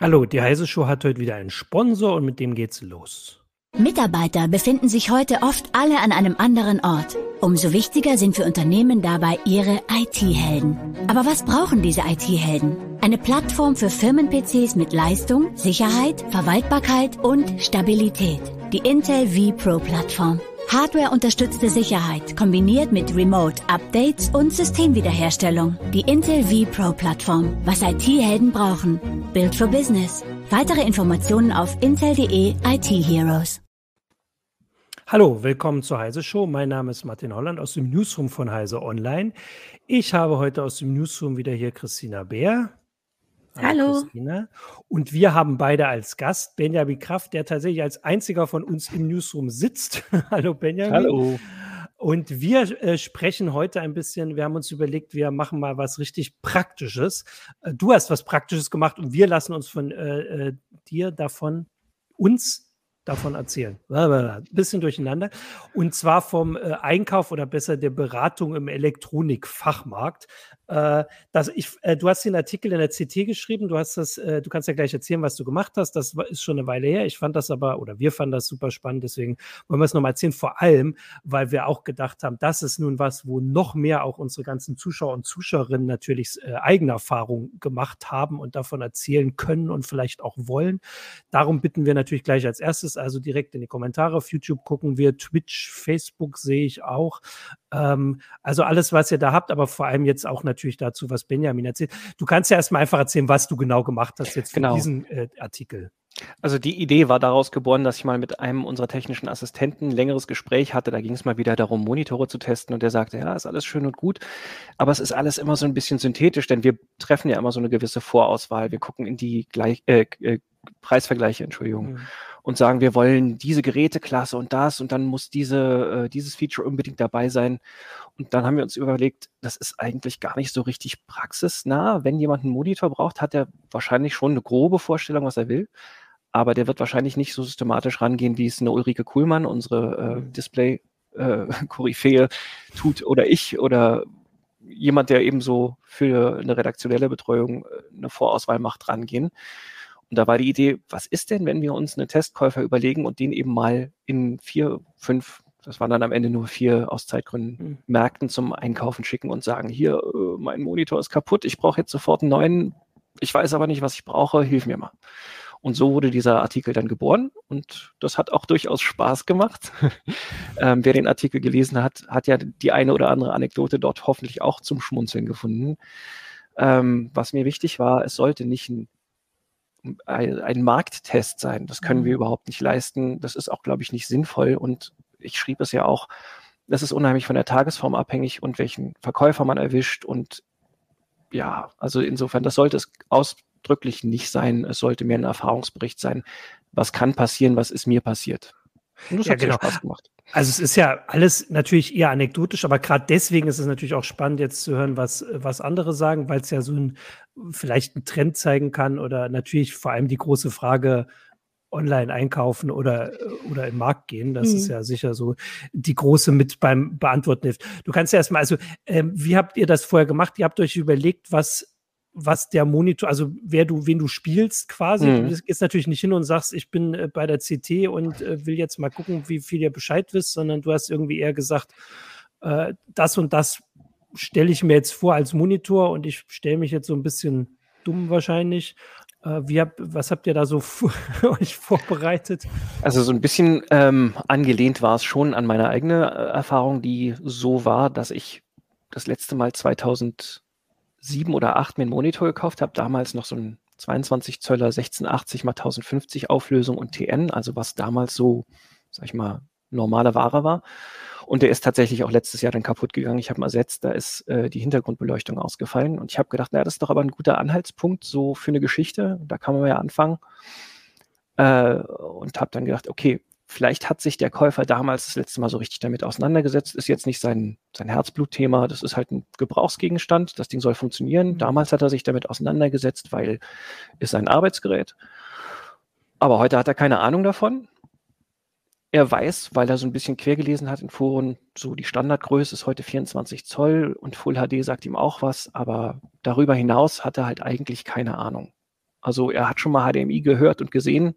Hallo, die Heise Show hat heute wieder einen Sponsor und mit dem geht's los. Mitarbeiter befinden sich heute oft alle an einem anderen Ort. Umso wichtiger sind für Unternehmen dabei ihre IT-Helden. Aber was brauchen diese IT-Helden? Eine Plattform für Firmen-PCs mit Leistung, Sicherheit, Verwaltbarkeit und Stabilität. Die Intel vPro Plattform. Hardware-unterstützte Sicherheit kombiniert mit Remote-Updates und Systemwiederherstellung. Die Intel vPro-Plattform. Was IT-Helden brauchen. Build for Business. Weitere Informationen auf intel.de IT Heroes. Hallo, willkommen zur Heise Show. Mein Name ist Martin Holland aus dem Newsroom von Heise Online. Ich habe heute aus dem Newsroom wieder hier Christina Bär. Hallo. Christina. Und wir haben beide als Gast Benjamin Kraft, der tatsächlich als einziger von uns im Newsroom sitzt. Hallo Benjamin. Hallo. Und wir äh, sprechen heute ein bisschen, wir haben uns überlegt, wir machen mal was richtig Praktisches. Äh, du hast was Praktisches gemacht und wir lassen uns von äh, äh dir davon, uns davon erzählen. Bisschen durcheinander. Und zwar vom äh, Einkauf oder besser der Beratung im Elektronikfachmarkt. Äh, das, ich, äh, du hast den Artikel in der CT geschrieben. Du hast das, äh, du kannst ja gleich erzählen, was du gemacht hast. Das ist schon eine Weile her. Ich fand das aber, oder wir fanden das super spannend. Deswegen wollen wir es nochmal erzählen. Vor allem, weil wir auch gedacht haben, das ist nun was, wo noch mehr auch unsere ganzen Zuschauer und Zuschauerinnen natürlich äh, eigene Erfahrungen gemacht haben und davon erzählen können und vielleicht auch wollen. Darum bitten wir natürlich gleich als erstes, also direkt in die Kommentare. Auf YouTube gucken wir, Twitch, Facebook sehe ich auch. Ähm, also alles, was ihr da habt, aber vor allem jetzt auch natürlich dazu, was Benjamin erzählt. Du kannst ja erstmal einfach erzählen, was du genau gemacht hast jetzt für genau. diesen äh, Artikel. Also die Idee war daraus geboren, dass ich mal mit einem unserer technischen Assistenten ein längeres Gespräch hatte. Da ging es mal wieder darum, Monitore zu testen und der sagte, ja, ist alles schön und gut, aber es ist alles immer so ein bisschen synthetisch, denn wir treffen ja immer so eine gewisse Vorauswahl. Wir gucken in die Gleich äh, äh, Preisvergleiche, Entschuldigung. Mhm und sagen, wir wollen diese Geräteklasse und das und dann muss diese, äh, dieses Feature unbedingt dabei sein. Und dann haben wir uns überlegt, das ist eigentlich gar nicht so richtig praxisnah. Wenn jemand einen Monitor braucht, hat er wahrscheinlich schon eine grobe Vorstellung, was er will. Aber der wird wahrscheinlich nicht so systematisch rangehen, wie es eine Ulrike Kuhlmann, unsere äh, mhm. Display-Koryphäe, äh, tut oder ich oder jemand, der eben so für eine redaktionelle Betreuung äh, eine Vorauswahl macht, rangehen. Und da war die Idee, was ist denn, wenn wir uns einen Testkäufer überlegen und den eben mal in vier, fünf, das waren dann am Ende nur vier aus Zeitgründen, mhm. Märkten zum Einkaufen schicken und sagen, hier, äh, mein Monitor ist kaputt, ich brauche jetzt sofort einen neuen, ich weiß aber nicht, was ich brauche, hilf mir mal. Und so wurde dieser Artikel dann geboren und das hat auch durchaus Spaß gemacht. ähm, wer den Artikel gelesen hat, hat ja die eine oder andere Anekdote dort hoffentlich auch zum Schmunzeln gefunden. Ähm, was mir wichtig war, es sollte nicht ein ein, ein Markttest sein. Das können wir mhm. überhaupt nicht leisten. Das ist auch, glaube ich, nicht sinnvoll. Und ich schrieb es ja auch, das ist unheimlich von der Tagesform abhängig und welchen Verkäufer man erwischt. Und ja, also insofern, das sollte es ausdrücklich nicht sein. Es sollte mehr ein Erfahrungsbericht sein. Was kann passieren? Was ist mir passiert? Und das ja, hat genau. Spaß gemacht. Also es ist ja alles natürlich eher anekdotisch, aber gerade deswegen ist es natürlich auch spannend, jetzt zu hören, was, was andere sagen, weil es ja so ein vielleicht einen Trend zeigen kann oder natürlich vor allem die große Frage, online einkaufen oder, oder im Markt gehen. Das mhm. ist ja sicher so die große mit beim Beantworten hilft. Du kannst ja erstmal, also ähm, wie habt ihr das vorher gemacht? Ihr habt euch überlegt, was was der Monitor, also wer du, wen du spielst quasi. Mhm. Du gehst natürlich nicht hin und sagst, ich bin äh, bei der CT und äh, will jetzt mal gucken, wie viel ihr Bescheid wisst, sondern du hast irgendwie eher gesagt, äh, das und das stelle ich mir jetzt vor als Monitor und ich stelle mich jetzt so ein bisschen dumm wahrscheinlich. Äh, wie hab, was habt ihr da so euch vorbereitet? Also so ein bisschen ähm, angelehnt war es schon an meine eigene äh, Erfahrung, die so war, dass ich das letzte Mal 2000 sieben oder acht mir einen Monitor gekauft habe, damals noch so ein 22 Zöller 1680 mal 1050 Auflösung und TN, also was damals so, sag ich mal, normale Ware war. Und der ist tatsächlich auch letztes Jahr dann kaputt gegangen. Ich habe ihn ersetzt, da ist äh, die Hintergrundbeleuchtung ausgefallen. Und ich habe gedacht, naja, das ist doch aber ein guter Anhaltspunkt so für eine Geschichte. Da kann man ja anfangen. Äh, und habe dann gedacht, okay, Vielleicht hat sich der Käufer damals das letzte Mal so richtig damit auseinandergesetzt, ist jetzt nicht sein, sein Herzblutthema, das ist halt ein Gebrauchsgegenstand, das Ding soll funktionieren. Mhm. Damals hat er sich damit auseinandergesetzt, weil ist ein Arbeitsgerät. Aber heute hat er keine Ahnung davon. er weiß, weil er so ein bisschen quer gelesen hat in Foren, so die Standardgröße ist heute 24 Zoll und Full HD sagt ihm auch was, aber darüber hinaus hat er halt eigentlich keine Ahnung. Also er hat schon mal HDMI gehört und gesehen.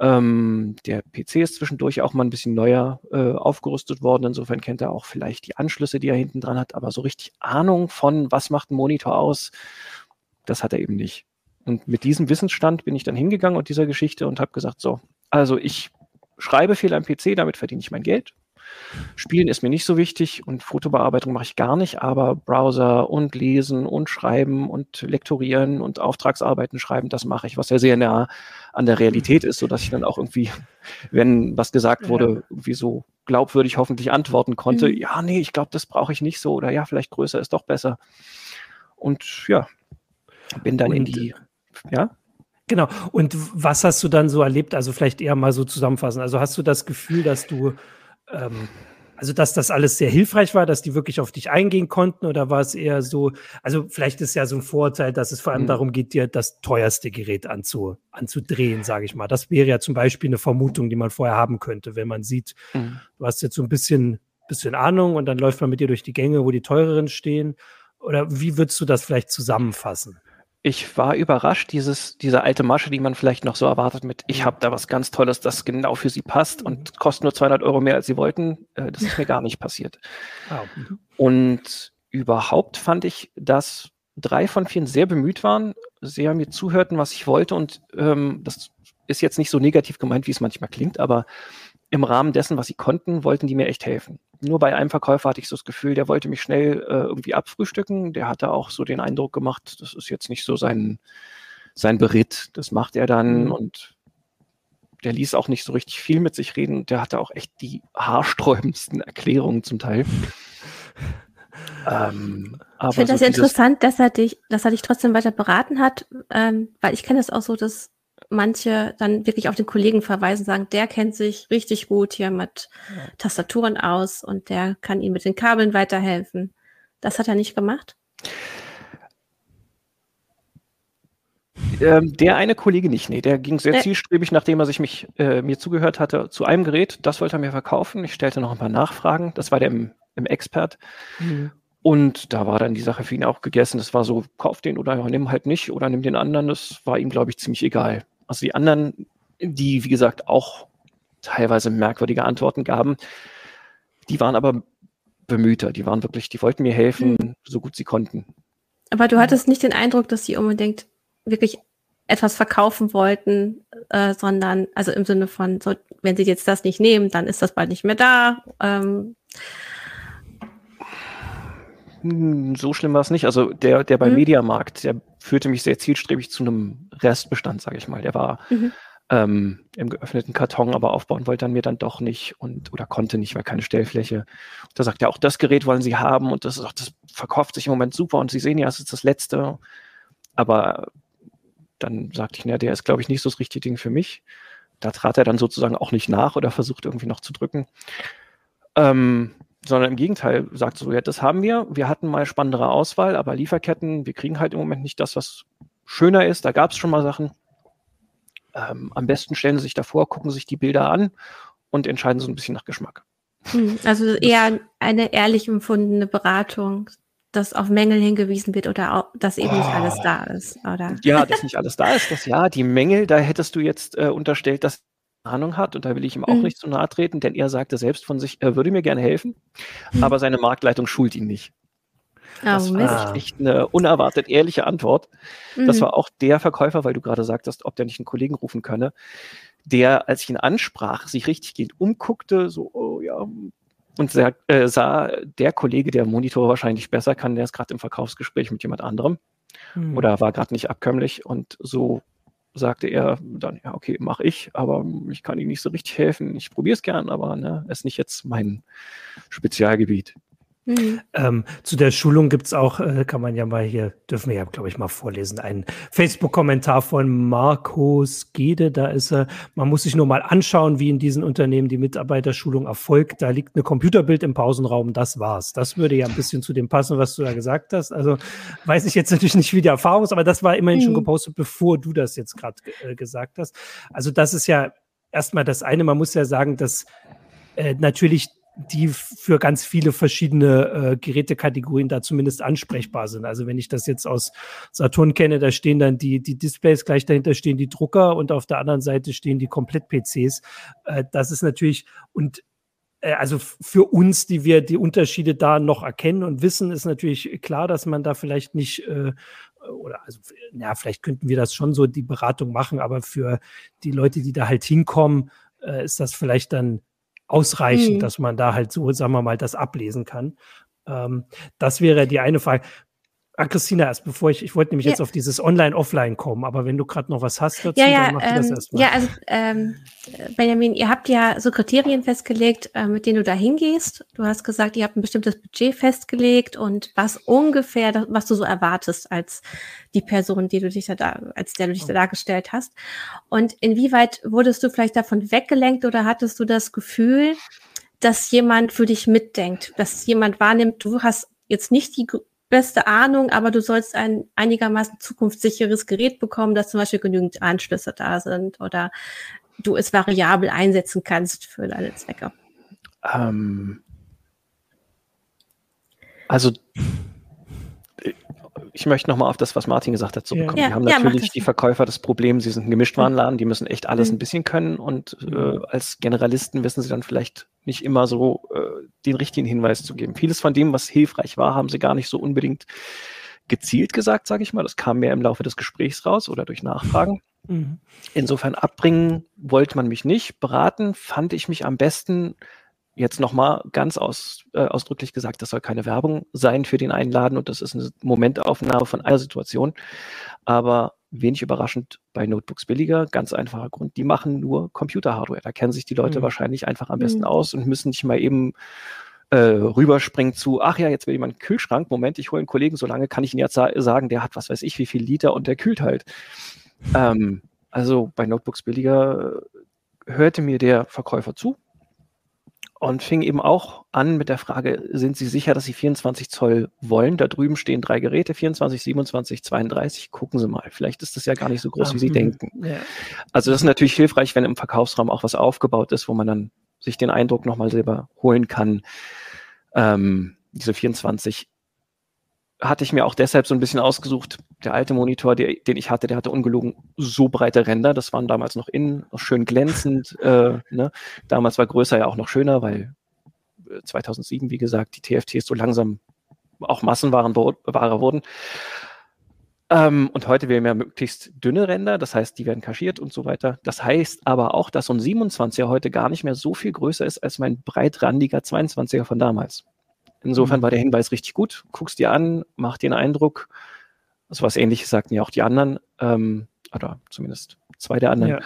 Ähm, der PC ist zwischendurch auch mal ein bisschen neuer äh, aufgerüstet worden. Insofern kennt er auch vielleicht die Anschlüsse, die er hinten dran hat. Aber so richtig Ahnung von, was macht ein Monitor aus, das hat er eben nicht. Und mit diesem Wissensstand bin ich dann hingegangen und dieser Geschichte und habe gesagt, so, also ich schreibe viel am PC, damit verdiene ich mein Geld. Spielen ist mir nicht so wichtig und Fotobearbeitung mache ich gar nicht, aber Browser und Lesen und Schreiben und Lektorieren und Auftragsarbeiten schreiben, das mache ich, was ja sehr nah an der Realität ist, sodass ich dann auch irgendwie, wenn was gesagt wurde, irgendwie so glaubwürdig hoffentlich antworten konnte, mhm. ja, nee, ich glaube, das brauche ich nicht so oder ja, vielleicht größer ist doch besser. Und ja, bin dann und, in die, ja. Genau. Und was hast du dann so erlebt? Also vielleicht eher mal so zusammenfassen. Also hast du das Gefühl, dass du, ähm, also dass das alles sehr hilfreich war, dass die wirklich auf dich eingehen konnten oder war es eher so, also vielleicht ist ja so ein Vorteil, dass es vor allem mhm. darum geht, dir das teuerste Gerät anzu, anzudrehen, sage ich mal. Das wäre ja zum Beispiel eine Vermutung, die man vorher haben könnte, wenn man sieht, mhm. du hast jetzt so ein bisschen, bisschen Ahnung und dann läuft man mit dir durch die Gänge, wo die teureren stehen. Oder wie würdest du das vielleicht zusammenfassen? Ich war überrascht, dieses, diese alte Masche, die man vielleicht noch so erwartet mit, ich habe da was ganz Tolles, das genau für Sie passt und kostet nur 200 Euro mehr, als Sie wollten. Äh, das ist mir gar nicht passiert. Oh. Und überhaupt fand ich, dass drei von vier sehr bemüht waren, sehr mir zuhörten, was ich wollte und ähm, das ist jetzt nicht so negativ gemeint, wie es manchmal klingt, aber im Rahmen dessen, was sie konnten, wollten die mir echt helfen nur bei einem Verkäufer hatte ich so das Gefühl, der wollte mich schnell äh, irgendwie abfrühstücken. Der hatte auch so den Eindruck gemacht, das ist jetzt nicht so sein, sein Beritt. Das macht er dann mhm. und der ließ auch nicht so richtig viel mit sich reden. Der hatte auch echt die haarsträubendsten Erklärungen zum Teil. ähm, ich finde so das interessant, dass er dich, dass er dich trotzdem weiter beraten hat, ähm, weil ich kenne es auch so, dass manche dann wirklich auf den Kollegen verweisen, sagen, der kennt sich richtig gut hier mit ja. Tastaturen aus und der kann Ihnen mit den Kabeln weiterhelfen. Das hat er nicht gemacht? Ähm, der eine Kollege nicht, nee, der ging sehr äh. zielstrebig, nachdem er sich mich, äh, mir zugehört hatte, zu einem Gerät. Das wollte er mir verkaufen. Ich stellte noch ein paar Nachfragen. Das war der im, im Expert. Mhm. Und da war dann die Sache für ihn auch gegessen. Das war so, kauf den oder nimm halt nicht oder nimm den anderen. Das war ihm, glaube ich, ziemlich egal. Also die anderen, die, wie gesagt, auch teilweise merkwürdige Antworten gaben, die waren aber bemühter, die waren wirklich, die wollten mir helfen, mhm. so gut sie konnten. Aber du hattest nicht den Eindruck, dass sie unbedingt wirklich etwas verkaufen wollten, äh, sondern also im Sinne von, so, wenn sie jetzt das nicht nehmen, dann ist das bald nicht mehr da. Ähm. Hm, so schlimm war es nicht. Also der, der bei mhm. Mediamarkt, der führte mich sehr zielstrebig zu einem Restbestand, sage ich mal. Der war mhm. ähm, im geöffneten Karton, aber aufbauen wollte er mir dann doch nicht und oder konnte nicht, weil keine Stellfläche. Da sagt er auch, das Gerät wollen Sie haben und das, auch, das verkauft sich im Moment super und Sie sehen ja, es ist das letzte. Aber dann sagte ich, na, der ist, glaube ich, nicht so das richtige Ding für mich. Da trat er dann sozusagen auch nicht nach oder versucht irgendwie noch zu drücken. Ähm, sondern im Gegenteil sagt so, ja, das haben wir. Wir hatten mal spannendere Auswahl, aber Lieferketten, wir kriegen halt im Moment nicht das, was schöner ist. Da gab es schon mal Sachen. Ähm, am besten stellen Sie sich davor, gucken sich die Bilder an und entscheiden so ein bisschen nach Geschmack. Hm, also eher eine ehrlich empfundene Beratung, dass auf Mängel hingewiesen wird oder auch, dass eben oh. nicht alles da ist, oder? Ja, dass nicht alles da ist, das ja, die Mängel, da hättest du jetzt äh, unterstellt, dass Ahnung hat und da will ich ihm auch mhm. nicht zu nahe treten, denn er sagte selbst von sich, er würde mir gerne helfen, mhm. aber seine Marktleitung schult ihn nicht. Oh, das war echt eine unerwartet ehrliche Antwort. Mhm. Das war auch der Verkäufer, weil du gerade sagtest, ob der nicht einen Kollegen rufen könne, der, als ich ihn ansprach, sich richtiggehend umguckte, so, oh ja, und sah, äh, sah, der Kollege, der Monitor wahrscheinlich besser kann, der ist gerade im Verkaufsgespräch mit jemand anderem mhm. oder war gerade nicht abkömmlich und so sagte er dann, ja, okay, mache ich, aber ich kann Ihnen nicht so richtig helfen. Ich probiere es gern, aber ne, ist nicht jetzt mein Spezialgebiet. Mhm. Ähm, zu der Schulung gibt es auch, äh, kann man ja mal hier, dürfen wir ja, glaube ich, mal vorlesen, einen Facebook-Kommentar von Markus Gede. Da ist er, man muss sich nur mal anschauen, wie in diesen Unternehmen die Mitarbeiterschulung erfolgt. Da liegt ein Computerbild im Pausenraum, das war's. Das würde ja ein bisschen zu dem passen, was du da gesagt hast. Also weiß ich jetzt natürlich nicht, wie die Erfahrung ist, aber das war immerhin mhm. schon gepostet, bevor du das jetzt gerade äh, gesagt hast. Also das ist ja erstmal das eine, man muss ja sagen, dass äh, natürlich die für ganz viele verschiedene äh, Gerätekategorien da zumindest ansprechbar sind. Also wenn ich das jetzt aus Saturn kenne, da stehen dann die, die Displays, gleich dahinter stehen die Drucker und auf der anderen Seite stehen die Komplett-PCs. Äh, das ist natürlich, und äh, also für uns, die wir die Unterschiede da noch erkennen und wissen, ist natürlich klar, dass man da vielleicht nicht äh, oder also ja, vielleicht könnten wir das schon so die Beratung machen, aber für die Leute, die da halt hinkommen, äh, ist das vielleicht dann ausreichend, mhm. dass man da halt so, sagen wir mal, das ablesen kann. Ähm, das wäre die eine Frage. Ah, Christina, erst bevor ich, ich wollte nämlich ja. jetzt auf dieses Online-Offline kommen, aber wenn du gerade noch was hast dazu, ja, ja, dann mach ähm, das erstmal. Ja, also ähm, Benjamin, ihr habt ja so Kriterien festgelegt, äh, mit denen du da hingehst. Du hast gesagt, ihr habt ein bestimmtes Budget festgelegt und was ungefähr, was du so erwartest als die Person, die du dich da, als der du dich da dargestellt hast. Und inwieweit wurdest du vielleicht davon weggelenkt oder hattest du das Gefühl, dass jemand für dich mitdenkt, dass jemand wahrnimmt, du hast jetzt nicht die beste Ahnung, aber du sollst ein einigermaßen zukunftssicheres Gerät bekommen, dass zum Beispiel genügend Anschlüsse da sind oder du es variabel einsetzen kannst für deine Zwecke. Ähm, also ich möchte nochmal auf das, was Martin gesagt hat, zurückkommen. Ja. Wir haben ja, natürlich die Verkäufer das Problem, sie sind ein Gemischtwarenladen, die müssen echt alles mhm. ein bisschen können und äh, mhm. als Generalisten wissen sie dann vielleicht nicht immer so äh, den richtigen Hinweis zu geben. Vieles von dem, was hilfreich war, haben sie gar nicht so unbedingt gezielt gesagt, sage ich mal. Das kam mehr im Laufe des Gesprächs raus oder durch Nachfragen. Mhm. Insofern abbringen wollte man mich nicht. Beraten fand ich mich am besten jetzt nochmal ganz aus, äh, ausdrücklich gesagt, das soll keine Werbung sein für den Einladen und das ist eine Momentaufnahme von einer Situation. Aber wenig überraschend bei Notebooks billiger, ganz einfacher Grund, die machen nur Computer-Hardware. Da kennen sich die Leute mhm. wahrscheinlich einfach am besten mhm. aus und müssen nicht mal eben äh, rüberspringen zu, ach ja, jetzt will jemand einen Kühlschrank, Moment, ich hole einen Kollegen, so lange kann ich Ihnen jetzt sagen, der hat was weiß ich, wie viel Liter und der kühlt halt. Ähm, also bei Notebooks billiger äh, hörte mir der Verkäufer zu, und fing eben auch an mit der Frage, sind Sie sicher, dass Sie 24 Zoll wollen? Da drüben stehen drei Geräte, 24, 27, 32. Gucken Sie mal, vielleicht ist das ja gar nicht so groß, wie Sie mhm. denken. Ja. Also das ist natürlich hilfreich, wenn im Verkaufsraum auch was aufgebaut ist, wo man dann sich den Eindruck nochmal selber holen kann. Ähm, diese 24 hatte ich mir auch deshalb so ein bisschen ausgesucht. Der alte Monitor, der, den ich hatte, der hatte ungelogen so breite Ränder. Das waren damals noch innen, noch schön glänzend. Äh, ne? Damals war größer ja auch noch schöner, weil 2007, äh, wie gesagt, die TFTs so langsam auch Massenwaren Ware wurden. Ähm, und heute wählen wir möglichst dünne Ränder, das heißt, die werden kaschiert und so weiter. Das heißt aber auch, dass so ein 27er heute gar nicht mehr so viel größer ist als mein breitrandiger 22er von damals. Insofern mhm. war der Hinweis richtig gut. Guckst dir an, macht dir einen Eindruck. So was ähnliches sagten ja auch die anderen, ähm, oder zumindest zwei der anderen. Ja.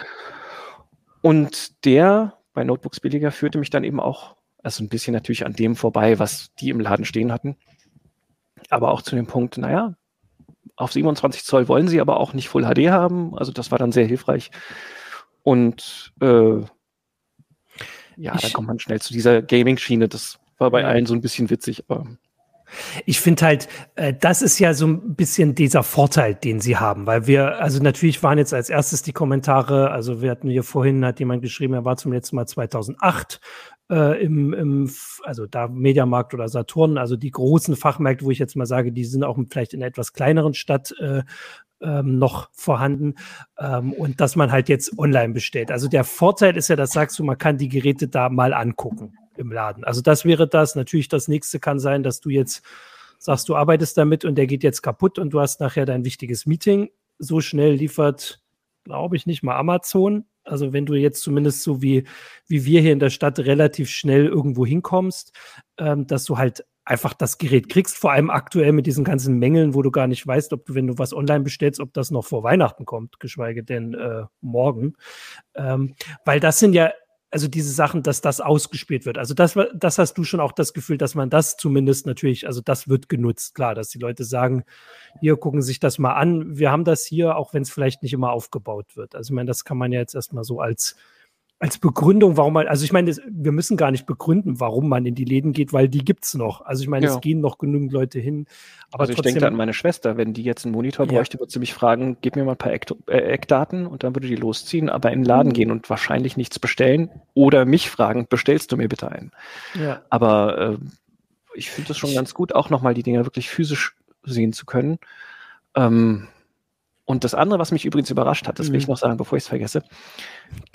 Und der bei Notebooks billiger führte mich dann eben auch, also ein bisschen natürlich an dem vorbei, was die im Laden stehen hatten. Aber auch zu dem Punkt, naja, auf 27 Zoll wollen sie aber auch nicht Full HD haben. Also das war dann sehr hilfreich. Und äh, ja, ich, da kommt man schnell zu dieser Gaming-Schiene. Das war bei allen so ein bisschen witzig, aber. Ich finde halt, äh, das ist ja so ein bisschen dieser Vorteil, den sie haben, weil wir, also natürlich waren jetzt als erstes die Kommentare, also wir hatten hier vorhin, hat jemand geschrieben, er war zum letzten Mal 2008 äh, im, im, also da Mediamarkt oder Saturn, also die großen Fachmärkte, wo ich jetzt mal sage, die sind auch vielleicht in einer etwas kleineren Stadt äh, ähm, noch vorhanden ähm, und dass man halt jetzt online bestellt. Also der Vorteil ist ja, das sagst du, man kann die Geräte da mal angucken im Laden. Also das wäre das. Natürlich das nächste kann sein, dass du jetzt sagst, du arbeitest damit und der geht jetzt kaputt und du hast nachher dein wichtiges Meeting. So schnell liefert, glaube ich, nicht mal Amazon. Also wenn du jetzt zumindest so wie, wie wir hier in der Stadt relativ schnell irgendwo hinkommst, ähm, dass du halt einfach das Gerät kriegst, vor allem aktuell mit diesen ganzen Mängeln, wo du gar nicht weißt, ob du, wenn du was online bestellst, ob das noch vor Weihnachten kommt, geschweige denn äh, morgen. Ähm, weil das sind ja also diese Sachen, dass das ausgespielt wird. Also das, das hast du schon auch das Gefühl, dass man das zumindest natürlich, also das wird genutzt, klar, dass die Leute sagen, hier gucken sich das mal an, wir haben das hier, auch wenn es vielleicht nicht immer aufgebaut wird. Also ich meine, das kann man ja jetzt erstmal so als als Begründung, warum man, also ich meine, wir müssen gar nicht begründen, warum man in die Läden geht, weil die gibt es noch. Also ich meine, ja. es gehen noch genügend Leute hin. Aber also ich denke an meine Schwester, wenn die jetzt einen Monitor bräuchte, ja. würde sie mich fragen, gib mir mal ein paar Eck, äh, Eckdaten und dann würde die losziehen, aber in den Laden mhm. gehen und wahrscheinlich nichts bestellen oder mich fragen, bestellst du mir bitte einen? Ja. Aber äh, ich finde das schon ganz gut, auch nochmal die Dinger wirklich physisch sehen zu können. Ähm, und das andere, was mich übrigens überrascht hat, das will ich mhm. noch sagen, bevor ich es vergesse.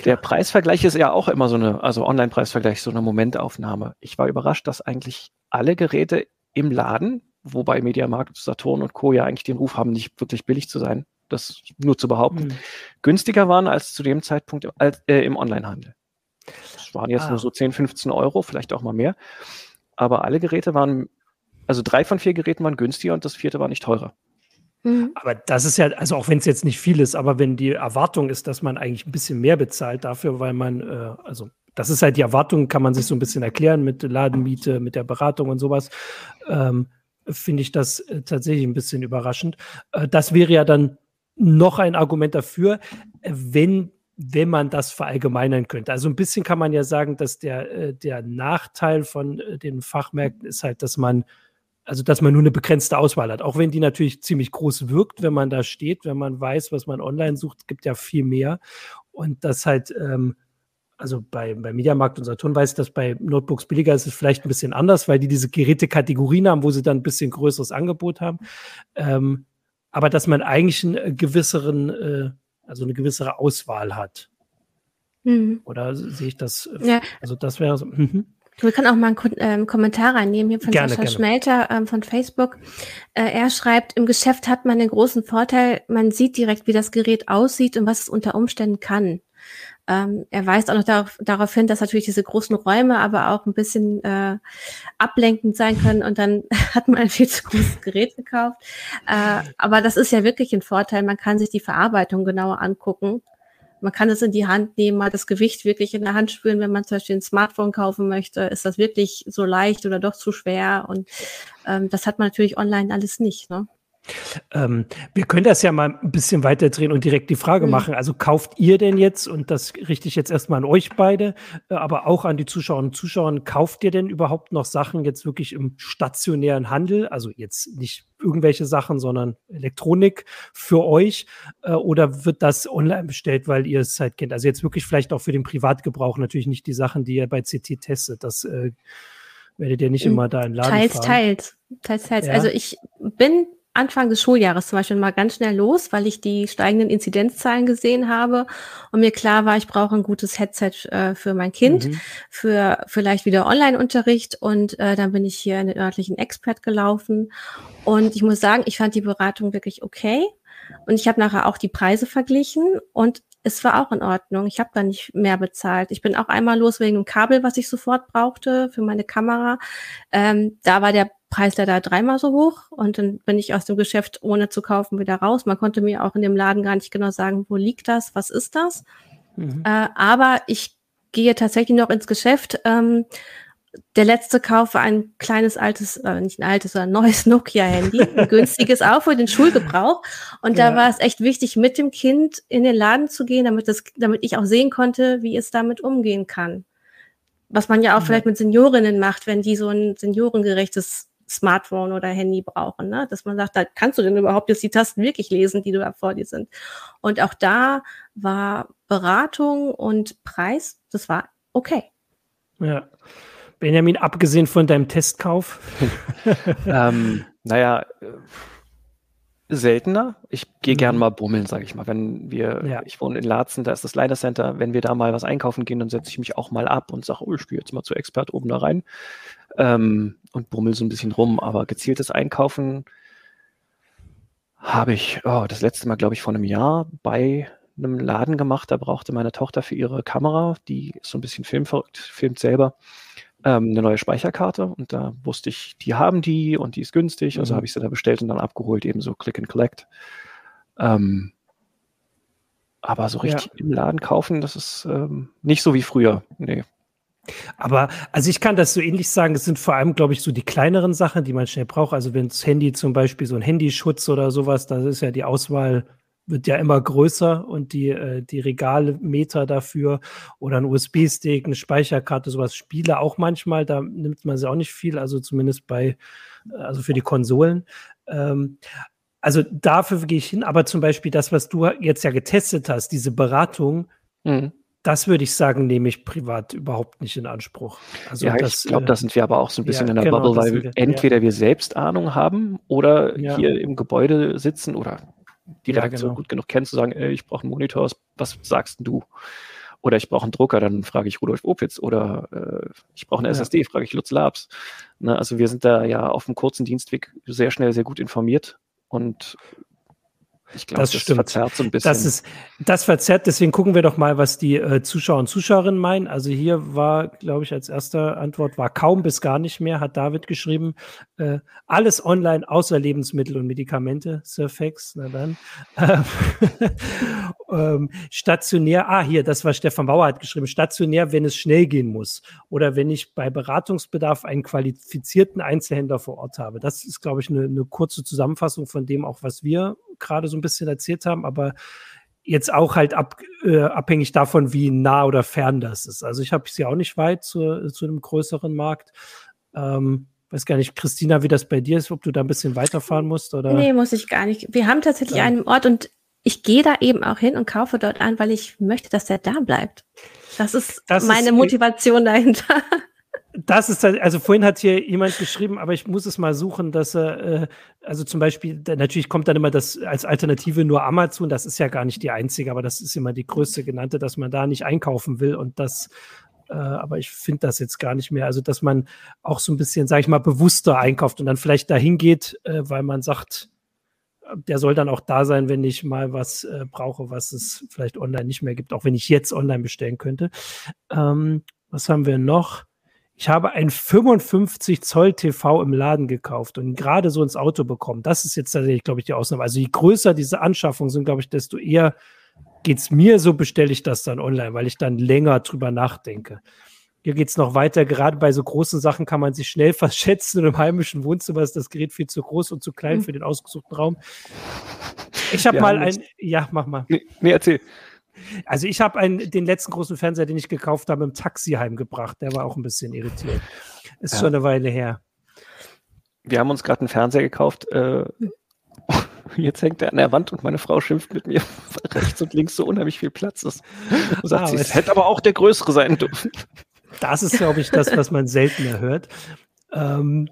Der Preisvergleich ist ja auch immer so eine, also Online-Preisvergleich, so eine Momentaufnahme. Ich war überrascht, dass eigentlich alle Geräte im Laden, wobei Mediamarkt, Saturn und Co. ja eigentlich den Ruf haben, nicht wirklich billig zu sein, das nur zu behaupten, mhm. günstiger waren als zu dem Zeitpunkt als, äh, im Onlinehandel. Das waren jetzt ah. nur so 10, 15 Euro, vielleicht auch mal mehr. Aber alle Geräte waren, also drei von vier Geräten waren günstiger und das vierte war nicht teurer. Mhm. Aber das ist ja, also auch wenn es jetzt nicht viel ist, aber wenn die Erwartung ist, dass man eigentlich ein bisschen mehr bezahlt dafür, weil man, äh, also das ist halt die Erwartung, kann man sich so ein bisschen erklären mit Ladenmiete, mit der Beratung und sowas, ähm, finde ich das äh, tatsächlich ein bisschen überraschend. Äh, das wäre ja dann noch ein Argument dafür, wenn wenn man das verallgemeinern könnte. Also ein bisschen kann man ja sagen, dass der, äh, der Nachteil von äh, den Fachmärkten ist halt, dass man also dass man nur eine begrenzte Auswahl hat. Auch wenn die natürlich ziemlich groß wirkt, wenn man da steht, wenn man weiß, was man online sucht, gibt ja viel mehr. Und das halt, ähm, also bei, bei Mediamarkt und Saturn weiß ich, dass bei Notebooks billiger ist es vielleicht ein bisschen anders, weil die diese Gerätekategorien haben, wo sie dann ein bisschen größeres Angebot haben. Ähm, aber dass man eigentlich einen gewisseren, äh, also eine gewissere Auswahl hat. Mhm. Oder sehe ich das? Ja. Also das wäre so. Mhm. Wir können auch mal einen ähm, Kommentar reinnehmen hier von gerne, Sascha gerne. Schmelter ähm, von Facebook. Äh, er schreibt, im Geschäft hat man den großen Vorteil, man sieht direkt, wie das Gerät aussieht und was es unter Umständen kann. Ähm, er weist auch noch darauf, darauf hin, dass natürlich diese großen Räume aber auch ein bisschen äh, ablenkend sein können und dann hat man ein viel zu großes Gerät gekauft. Äh, aber das ist ja wirklich ein Vorteil. Man kann sich die Verarbeitung genauer angucken man kann es in die Hand nehmen, mal das Gewicht wirklich in der Hand spüren, wenn man zum Beispiel ein Smartphone kaufen möchte. Ist das wirklich so leicht oder doch zu schwer? Und ähm, das hat man natürlich online alles nicht. Ne? Ähm, wir können das ja mal ein bisschen weiter drehen und direkt die Frage mhm. machen. Also kauft ihr denn jetzt, und das richte ich jetzt erstmal an euch beide, äh, aber auch an die Zuschauerinnen und Zuschauer, kauft ihr denn überhaupt noch Sachen jetzt wirklich im stationären Handel? Also jetzt nicht irgendwelche Sachen, sondern Elektronik für euch? Äh, oder wird das online bestellt, weil ihr es halt kennt? Also jetzt wirklich vielleicht auch für den Privatgebrauch, natürlich nicht die Sachen, die ihr bei CT testet. Das äh, werdet ihr nicht immer da in Laden Teils, fahren. teils. Teils, teils. Ja. Also ich bin Anfang des Schuljahres zum Beispiel mal ganz schnell los, weil ich die steigenden Inzidenzzahlen gesehen habe und mir klar war, ich brauche ein gutes Headset äh, für mein Kind, mhm. für vielleicht wieder Online-Unterricht und äh, dann bin ich hier in den örtlichen Expert gelaufen und ich muss sagen, ich fand die Beratung wirklich okay und ich habe nachher auch die Preise verglichen und es war auch in Ordnung. Ich habe da nicht mehr bezahlt. Ich bin auch einmal los wegen einem Kabel, was ich sofort brauchte für meine Kamera. Ähm, da war der Preis leider dreimal so hoch und dann bin ich aus dem Geschäft ohne zu kaufen wieder raus. Man konnte mir auch in dem Laden gar nicht genau sagen, wo liegt das, was ist das. Mhm. Äh, aber ich gehe tatsächlich noch ins Geschäft. Ähm, der letzte Kauf war ein kleines altes, äh, nicht ein altes, sondern ein neues Nokia-Handy, ein günstiges auch für den Schulgebrauch. Und ja. da war es echt wichtig, mit dem Kind in den Laden zu gehen, damit, das, damit ich auch sehen konnte, wie es damit umgehen kann. Was man ja auch ja. vielleicht mit Seniorinnen macht, wenn die so ein seniorengerechtes Smartphone oder Handy brauchen, ne? dass man sagt, da kannst du denn überhaupt jetzt die Tasten wirklich lesen, die du da vor dir sind. Und auch da war Beratung und Preis, das war okay. Ja. Benjamin, abgesehen von deinem Testkauf? ähm, naja, äh, seltener. Ich gehe mhm. gern mal bummeln, sage ich mal. Wenn wir, ja. ich wohne in Laatzen, da ist das Leiter Center. Wenn wir da mal was einkaufen gehen, dann setze ich mich auch mal ab und sage, oh, ich gehe jetzt mal zu Expert oben da rein ähm, und bummel so ein bisschen rum. Aber gezieltes Einkaufen habe ich oh, das letzte Mal, glaube ich, vor einem Jahr bei einem Laden gemacht. Da brauchte meine Tochter für ihre Kamera, die ist so ein bisschen filmverrückt, filmt selber, ähm, eine neue Speicherkarte. Und da wusste ich, die haben die und die ist günstig. Also mhm. habe ich sie da bestellt und dann abgeholt, eben so Click and Collect. Ähm, aber so richtig ja. im Laden kaufen, das ist ähm, nicht so wie früher. Nee. Aber also ich kann das so ähnlich sagen, es sind vor allem, glaube ich, so die kleineren Sachen, die man schnell braucht. Also wenn das Handy zum Beispiel so ein Handyschutz oder sowas, da ist ja die Auswahl wird ja immer größer und die, äh, die Regalmeter dafür oder ein USB-Stick, eine Speicherkarte, sowas. Spiele auch manchmal, da nimmt man sie auch nicht viel, also zumindest bei, also für die Konsolen. Ähm, also dafür gehe ich hin, aber zum Beispiel das, was du jetzt ja getestet hast, diese Beratung, mhm. das würde ich sagen, nehme ich privat überhaupt nicht in Anspruch. Also ja, das, ich glaube, da sind wir aber auch so ein bisschen ja, in der genau, Bubble, weil wir, entweder ja. wir selbst Ahnung haben oder ja. hier im Gebäude sitzen oder die Reaktion genau. gut genug kennen, zu sagen, ey, ich brauche einen Monitor, was sagst du? Oder ich brauche einen Drucker, dann frage ich Rudolf Opitz. Oder äh, ich brauche eine SSD, frage ich Lutz Labs. Ne, also wir sind da ja auf dem kurzen Dienstweg sehr schnell, sehr gut informiert und ich glaube, das, das stimmt. verzerrt so ein bisschen. Das, ist, das verzerrt, deswegen gucken wir doch mal, was die äh, Zuschauer und Zuschauerinnen meinen. Also hier war, glaube ich, als erste Antwort war kaum bis gar nicht mehr, hat David geschrieben. Äh, alles online außer Lebensmittel und Medikamente, Surfax, na dann. ähm, stationär, ah, hier, das war Stefan Bauer hat geschrieben, stationär, wenn es schnell gehen muss. Oder wenn ich bei Beratungsbedarf einen qualifizierten Einzelhändler vor Ort habe. Das ist, glaube ich, eine, eine kurze Zusammenfassung von dem auch, was wir gerade so ein bisschen erzählt haben, aber jetzt auch halt ab, äh, abhängig davon, wie nah oder fern das ist. Also ich habe sie auch nicht weit zu, zu einem größeren Markt. Ähm, weiß gar nicht, Christina, wie das bei dir ist, ob du da ein bisschen weiterfahren musst oder? Nee, muss ich gar nicht. Wir haben tatsächlich ja. einen Ort und ich gehe da eben auch hin und kaufe dort an, weil ich möchte, dass der da bleibt. Das ist das meine ist, Motivation dahinter. Das ist also vorhin hat hier jemand geschrieben, aber ich muss es mal suchen, dass er, äh, also zum Beispiel, natürlich kommt dann immer das als Alternative nur Amazon, das ist ja gar nicht die einzige, aber das ist immer die größte genannte, dass man da nicht einkaufen will und das, äh, aber ich finde das jetzt gar nicht mehr. Also, dass man auch so ein bisschen, sag ich mal, bewusster einkauft und dann vielleicht dahin geht, äh, weil man sagt, der soll dann auch da sein, wenn ich mal was äh, brauche, was es vielleicht online nicht mehr gibt, auch wenn ich jetzt online bestellen könnte. Ähm, was haben wir noch? ich habe ein 55 Zoll TV im Laden gekauft und gerade so ins Auto bekommen. Das ist jetzt tatsächlich, glaube ich, die Ausnahme. Also je größer diese Anschaffungen sind, glaube ich, desto eher geht es mir so, bestelle ich das dann online, weil ich dann länger drüber nachdenke. Hier geht es noch weiter. Gerade bei so großen Sachen kann man sich schnell verschätzen und im heimischen Wohnzimmer ist das Gerät viel zu groß und zu klein mhm. für den ausgesuchten Raum. Ich habe mal ein. Ja, mach mal. Nee, nee erzähl. Also ich habe den letzten großen Fernseher, den ich gekauft habe, im Taxi heimgebracht. Der war auch ein bisschen irritiert. Ist ja. schon eine Weile her. Wir haben uns gerade einen Fernseher gekauft. Äh, jetzt hängt er an der Wand und meine Frau schimpft mit mir, rechts und links so unheimlich viel Platz ist. Und sagt ah, sie, es hätte aber auch der größere sein dürfen. Das ist, glaube ich, das, was man seltener hört. Ähm,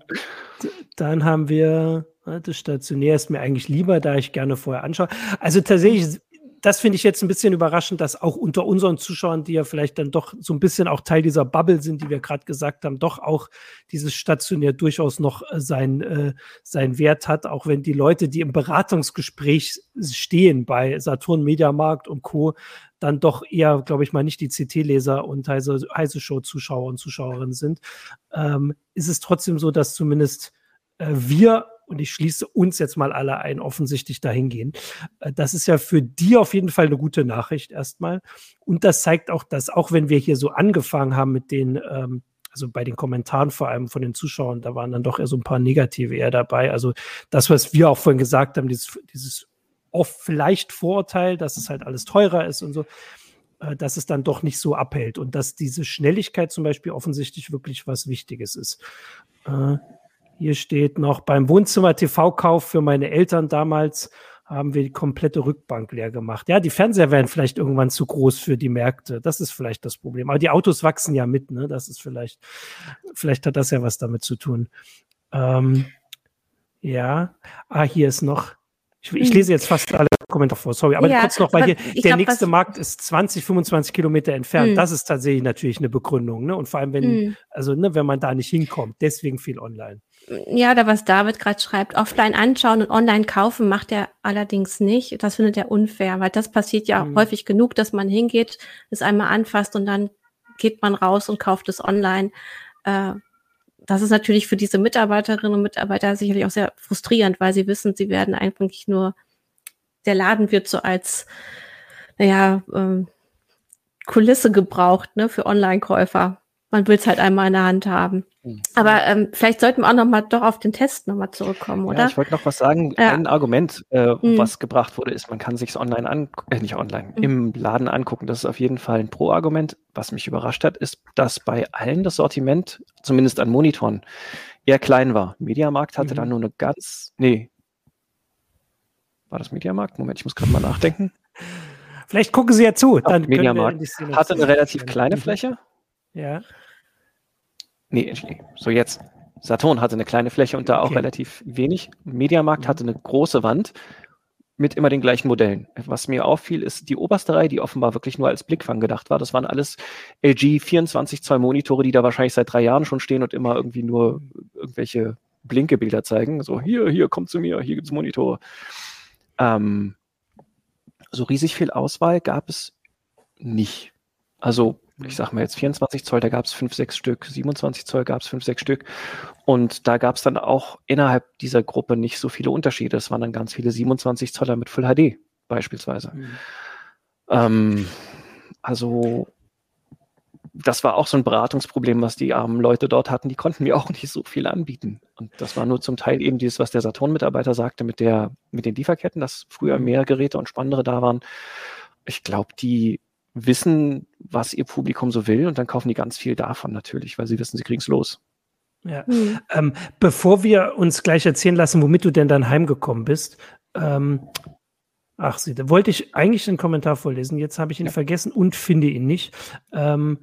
dann haben wir, das stationär ist mir eigentlich lieber, da ich gerne vorher anschaue. Also tatsächlich das finde ich jetzt ein bisschen überraschend, dass auch unter unseren Zuschauern, die ja vielleicht dann doch so ein bisschen auch Teil dieser Bubble sind, die wir gerade gesagt haben, doch auch dieses stationär durchaus noch äh, sein, äh, seinen Wert hat, auch wenn die Leute, die im Beratungsgespräch stehen bei Saturn Mediamarkt und Co., dann doch eher, glaube ich mal, nicht die CT-Leser und Heise, Heise Show-Zuschauer und Zuschauerinnen sind, ähm, ist es trotzdem so, dass zumindest äh, wir und ich schließe uns jetzt mal alle ein, offensichtlich dahin gehen. Äh, das ist ja für die auf jeden Fall eine gute Nachricht erstmal. Und das zeigt auch, dass auch wenn wir hier so angefangen haben mit den, ähm, also bei den Kommentaren vor allem von den Zuschauern, da waren dann doch eher so ein paar negative eher dabei. Also das, was wir auch vorhin gesagt haben, dieses, dieses oft vielleicht Vorurteil, dass es halt alles teurer ist und so, äh, dass es dann doch nicht so abhält und dass diese Schnelligkeit zum Beispiel offensichtlich wirklich was Wichtiges ist. Äh, hier steht noch, beim Wohnzimmer-TV-Kauf für meine Eltern damals haben wir die komplette Rückbank leer gemacht. Ja, die Fernseher werden vielleicht irgendwann zu groß für die Märkte. Das ist vielleicht das Problem. Aber die Autos wachsen ja mit, ne? Das ist vielleicht, vielleicht hat das ja was damit zu tun. Ähm, ja, ah, hier ist noch, ich, ich, hm. lese jetzt fast alle Kommentare vor, sorry, aber ja, kurz noch, weil hier der glaub, nächste Markt ist 20, 25 Kilometer entfernt. Mhm. Das ist tatsächlich natürlich eine Begründung, ne? Und vor allem, wenn, mhm. also, ne, wenn man da nicht hinkommt, deswegen viel online. Ja, da was David gerade schreibt, offline anschauen und online kaufen macht er allerdings nicht. Das findet er unfair, weil das passiert ja mhm. häufig genug, dass man hingeht, es einmal anfasst und dann geht man raus und kauft es online. Äh, das ist natürlich für diese Mitarbeiterinnen und Mitarbeiter sicherlich auch sehr frustrierend, weil sie wissen, sie werden eigentlich nur, der Laden wird so als, naja, ähm, Kulisse gebraucht, ne, für Online-Käufer. Man will es halt einmal in der Hand haben. Mhm. Aber ähm, vielleicht sollten wir auch noch mal doch auf den Test noch mal zurückkommen, oder? Ja, ich wollte noch was sagen. Ja. Ein Argument, äh, mhm. was gebracht wurde, ist, man kann sich online an, äh, nicht online, mhm. im Laden angucken. Das ist auf jeden Fall ein Pro-Argument. Was mich überrascht hat, ist, dass bei allen das Sortiment, zumindest an Monitoren, eher klein war. Mediamarkt hatte mhm. dann nur eine ganz, nee, war das Mediamarkt? Moment, ich muss gerade mal nachdenken. Vielleicht gucken Sie ja zu. Dann Mediamarkt hatte eine relativ kleine Fläche. Ja. Nee, so jetzt. Saturn hatte eine kleine Fläche und da auch okay. relativ wenig. Mediamarkt mhm. hatte eine große Wand mit immer den gleichen Modellen. Was mir auffiel, ist die oberste Reihe, die offenbar wirklich nur als Blickfang gedacht war. Das waren alles LG 24 Zoll Monitore, die da wahrscheinlich seit drei Jahren schon stehen und immer irgendwie nur irgendwelche Blinkebilder zeigen. So, hier, hier, kommt zu mir, hier gibt's Monitore. Ähm, so riesig viel Auswahl gab es nicht. Also ich sag mal jetzt 24 Zoll, da gab es 5, 6 Stück, 27 Zoll gab es 5, 6 Stück. Und da gab es dann auch innerhalb dieser Gruppe nicht so viele Unterschiede. Es waren dann ganz viele 27 Zoller mit Full HD beispielsweise. Mhm. Ähm, also das war auch so ein Beratungsproblem, was die armen Leute dort hatten. Die konnten mir auch nicht so viel anbieten. Und das war nur zum Teil eben dieses, was der Saturn-Mitarbeiter sagte mit, der, mit den Lieferketten, dass früher mhm. mehr Geräte und spannendere da waren. Ich glaube, die wissen, was ihr Publikum so will und dann kaufen die ganz viel davon natürlich, weil sie wissen, sie kriegen es los. Ja. Mhm. Ähm, bevor wir uns gleich erzählen lassen, womit du denn dann heimgekommen bist, ähm, ach, sie, da wollte ich eigentlich den Kommentar vorlesen, jetzt habe ich ihn ja. vergessen und finde ihn nicht. Ähm,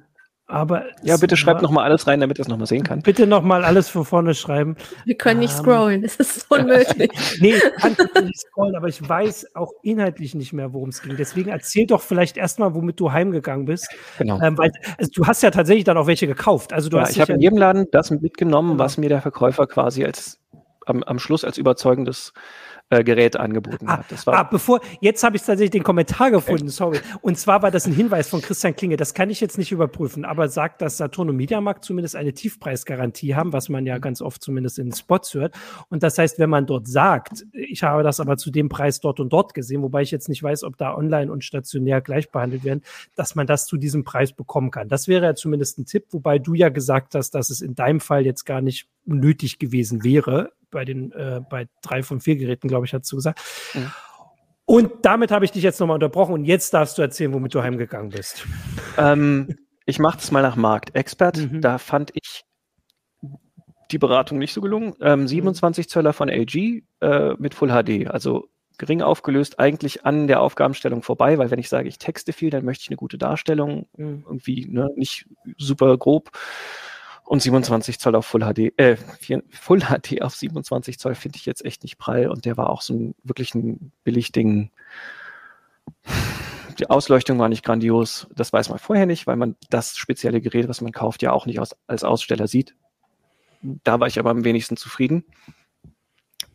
aber ja, bitte schreibt nochmal alles rein, damit er es nochmal sehen kann. Bitte nochmal alles von vorne schreiben. Wir können nicht ähm, scrollen, das ist unmöglich. nee, ich kann nicht scrollen, aber ich weiß auch inhaltlich nicht mehr, worum es ging. Deswegen erzähl doch vielleicht erstmal, womit du heimgegangen bist. Genau. Ähm, weil also, du hast ja tatsächlich dann auch welche gekauft. Also du ja, hast ich habe in jedem Laden das mitgenommen, genau. was mir der Verkäufer quasi als am, am Schluss als überzeugendes äh, Gerät angeboten ah, hat. Das war ah, bevor, jetzt habe ich tatsächlich den Kommentar gefunden, sorry. Und zwar war das ein Hinweis von Christian Klinge, das kann ich jetzt nicht überprüfen, aber sagt, dass Saturn und Mediamarkt zumindest eine Tiefpreisgarantie haben, was man ja ganz oft zumindest in Spots hört. Und das heißt, wenn man dort sagt, ich habe das aber zu dem Preis dort und dort gesehen, wobei ich jetzt nicht weiß, ob da online und stationär gleich behandelt werden, dass man das zu diesem Preis bekommen kann. Das wäre ja zumindest ein Tipp, wobei du ja gesagt hast, dass es in deinem Fall jetzt gar nicht nötig gewesen wäre, bei den äh, bei drei von vier Geräten, glaube ich, hast du gesagt. Mhm. Und damit habe ich dich jetzt nochmal unterbrochen und jetzt darfst du erzählen, womit du heimgegangen bist. Ähm, ich mache das mal nach Marktexpert. Mhm. Da fand ich die Beratung nicht so gelungen. Ähm, 27 Zöller von LG äh, mit Full HD, also gering aufgelöst, eigentlich an der Aufgabenstellung vorbei, weil wenn ich sage, ich texte viel, dann möchte ich eine gute Darstellung, mhm. irgendwie ne, nicht super grob. Und 27 Zoll auf Full HD, äh, Full HD auf 27 Zoll finde ich jetzt echt nicht prall. Und der war auch so ein wirklich ein billig Ding. Die Ausleuchtung war nicht grandios. Das weiß man vorher nicht, weil man das spezielle Gerät, was man kauft, ja auch nicht aus, als Aussteller sieht. Da war ich aber am wenigsten zufrieden.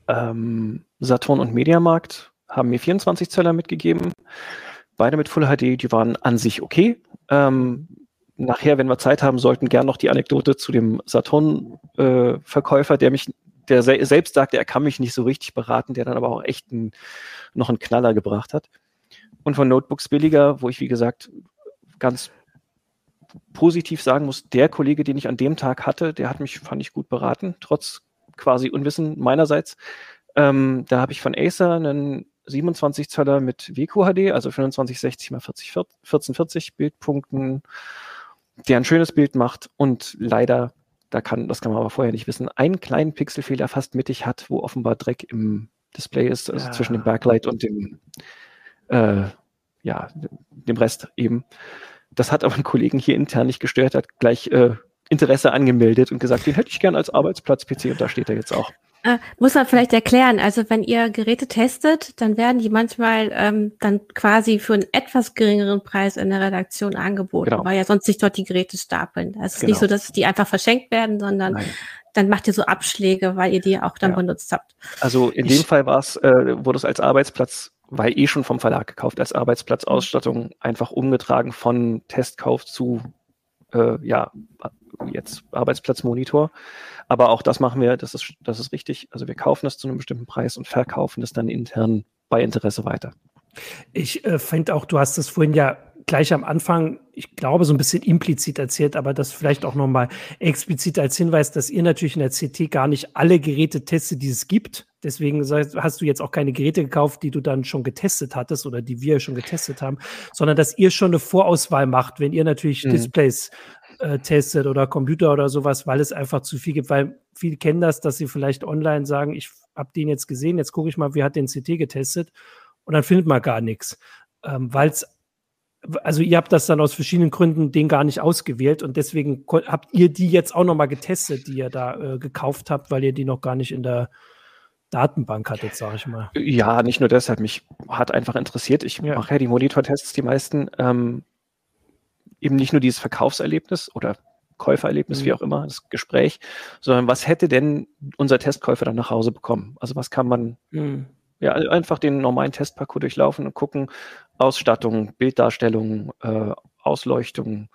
Ähm, Saturn und Mediamarkt haben mir 24 Zöller mitgegeben. Beide mit Full HD, die waren an sich okay. Ähm, nachher, wenn wir Zeit haben sollten, gern noch die Anekdote zu dem Saturn-Verkäufer, äh, der mich, der se selbst sagte, er kann mich nicht so richtig beraten, der dann aber auch echt ein, noch einen Knaller gebracht hat. Und von Notebooks billiger, wo ich, wie gesagt, ganz positiv sagen muss, der Kollege, den ich an dem Tag hatte, der hat mich, fand ich, gut beraten, trotz quasi Unwissen meinerseits. Ähm, da habe ich von Acer einen 27 Zöller mit WQHD, also 2560 x 1440 Bildpunkten, der ein schönes Bild macht und leider, da kann, das kann man aber vorher nicht wissen, einen kleinen Pixelfehler fast mittig hat, wo offenbar Dreck im Display ist, also ja. zwischen dem Backlight und dem, äh, ja, dem Rest eben. Das hat aber einen Kollegen hier intern nicht gestört, hat gleich äh, Interesse angemeldet und gesagt, den hätte ich gern als Arbeitsplatz-PC und da steht er jetzt auch. Äh, muss man vielleicht erklären, also wenn ihr Geräte testet, dann werden die manchmal ähm, dann quasi für einen etwas geringeren Preis in der Redaktion angeboten, genau. weil ja sonst sich dort die Geräte stapeln. Also es ist genau. nicht so, dass die einfach verschenkt werden, sondern Nein. dann macht ihr so Abschläge, weil ihr die auch dann ja. benutzt habt. Also in ich, dem Fall war es, äh, wurde es als Arbeitsplatz, weil eh schon vom Verlag gekauft, als Arbeitsplatzausstattung einfach umgetragen von Testkauf zu äh, ja, jetzt Arbeitsplatzmonitor. Aber auch das machen wir, das ist, das ist richtig. Also wir kaufen das zu einem bestimmten Preis und verkaufen das dann intern bei Interesse weiter. Ich äh, finde auch, du hast es vorhin ja gleich am Anfang ich glaube, so ein bisschen implizit erzählt, aber das vielleicht auch nochmal explizit als Hinweis, dass ihr natürlich in der CT gar nicht alle Geräte testet, die es gibt. Deswegen hast du jetzt auch keine Geräte gekauft, die du dann schon getestet hattest oder die wir schon getestet haben, sondern dass ihr schon eine Vorauswahl macht, wenn ihr natürlich mhm. Displays äh, testet oder Computer oder sowas, weil es einfach zu viel gibt, weil viele kennen das, dass sie vielleicht online sagen, ich habe den jetzt gesehen, jetzt gucke ich mal, wie hat den CT getestet und dann findet man gar nichts, ähm, weil es also ihr habt das dann aus verschiedenen Gründen den gar nicht ausgewählt und deswegen habt ihr die jetzt auch noch mal getestet, die ihr da äh, gekauft habt, weil ihr die noch gar nicht in der Datenbank hattet, sage ich mal. Ja, nicht nur deshalb, mich hat einfach interessiert. Ich ja. mache ja die Monitortests, die meisten. Ähm, eben nicht nur dieses Verkaufserlebnis oder Käufererlebnis, mhm. wie auch immer, das Gespräch, sondern was hätte denn unser Testkäufer dann nach Hause bekommen? Also was kann man mhm. ja einfach den normalen Testparcours durchlaufen und gucken, Ausstattung, Bilddarstellung, äh, Ausleuchtung,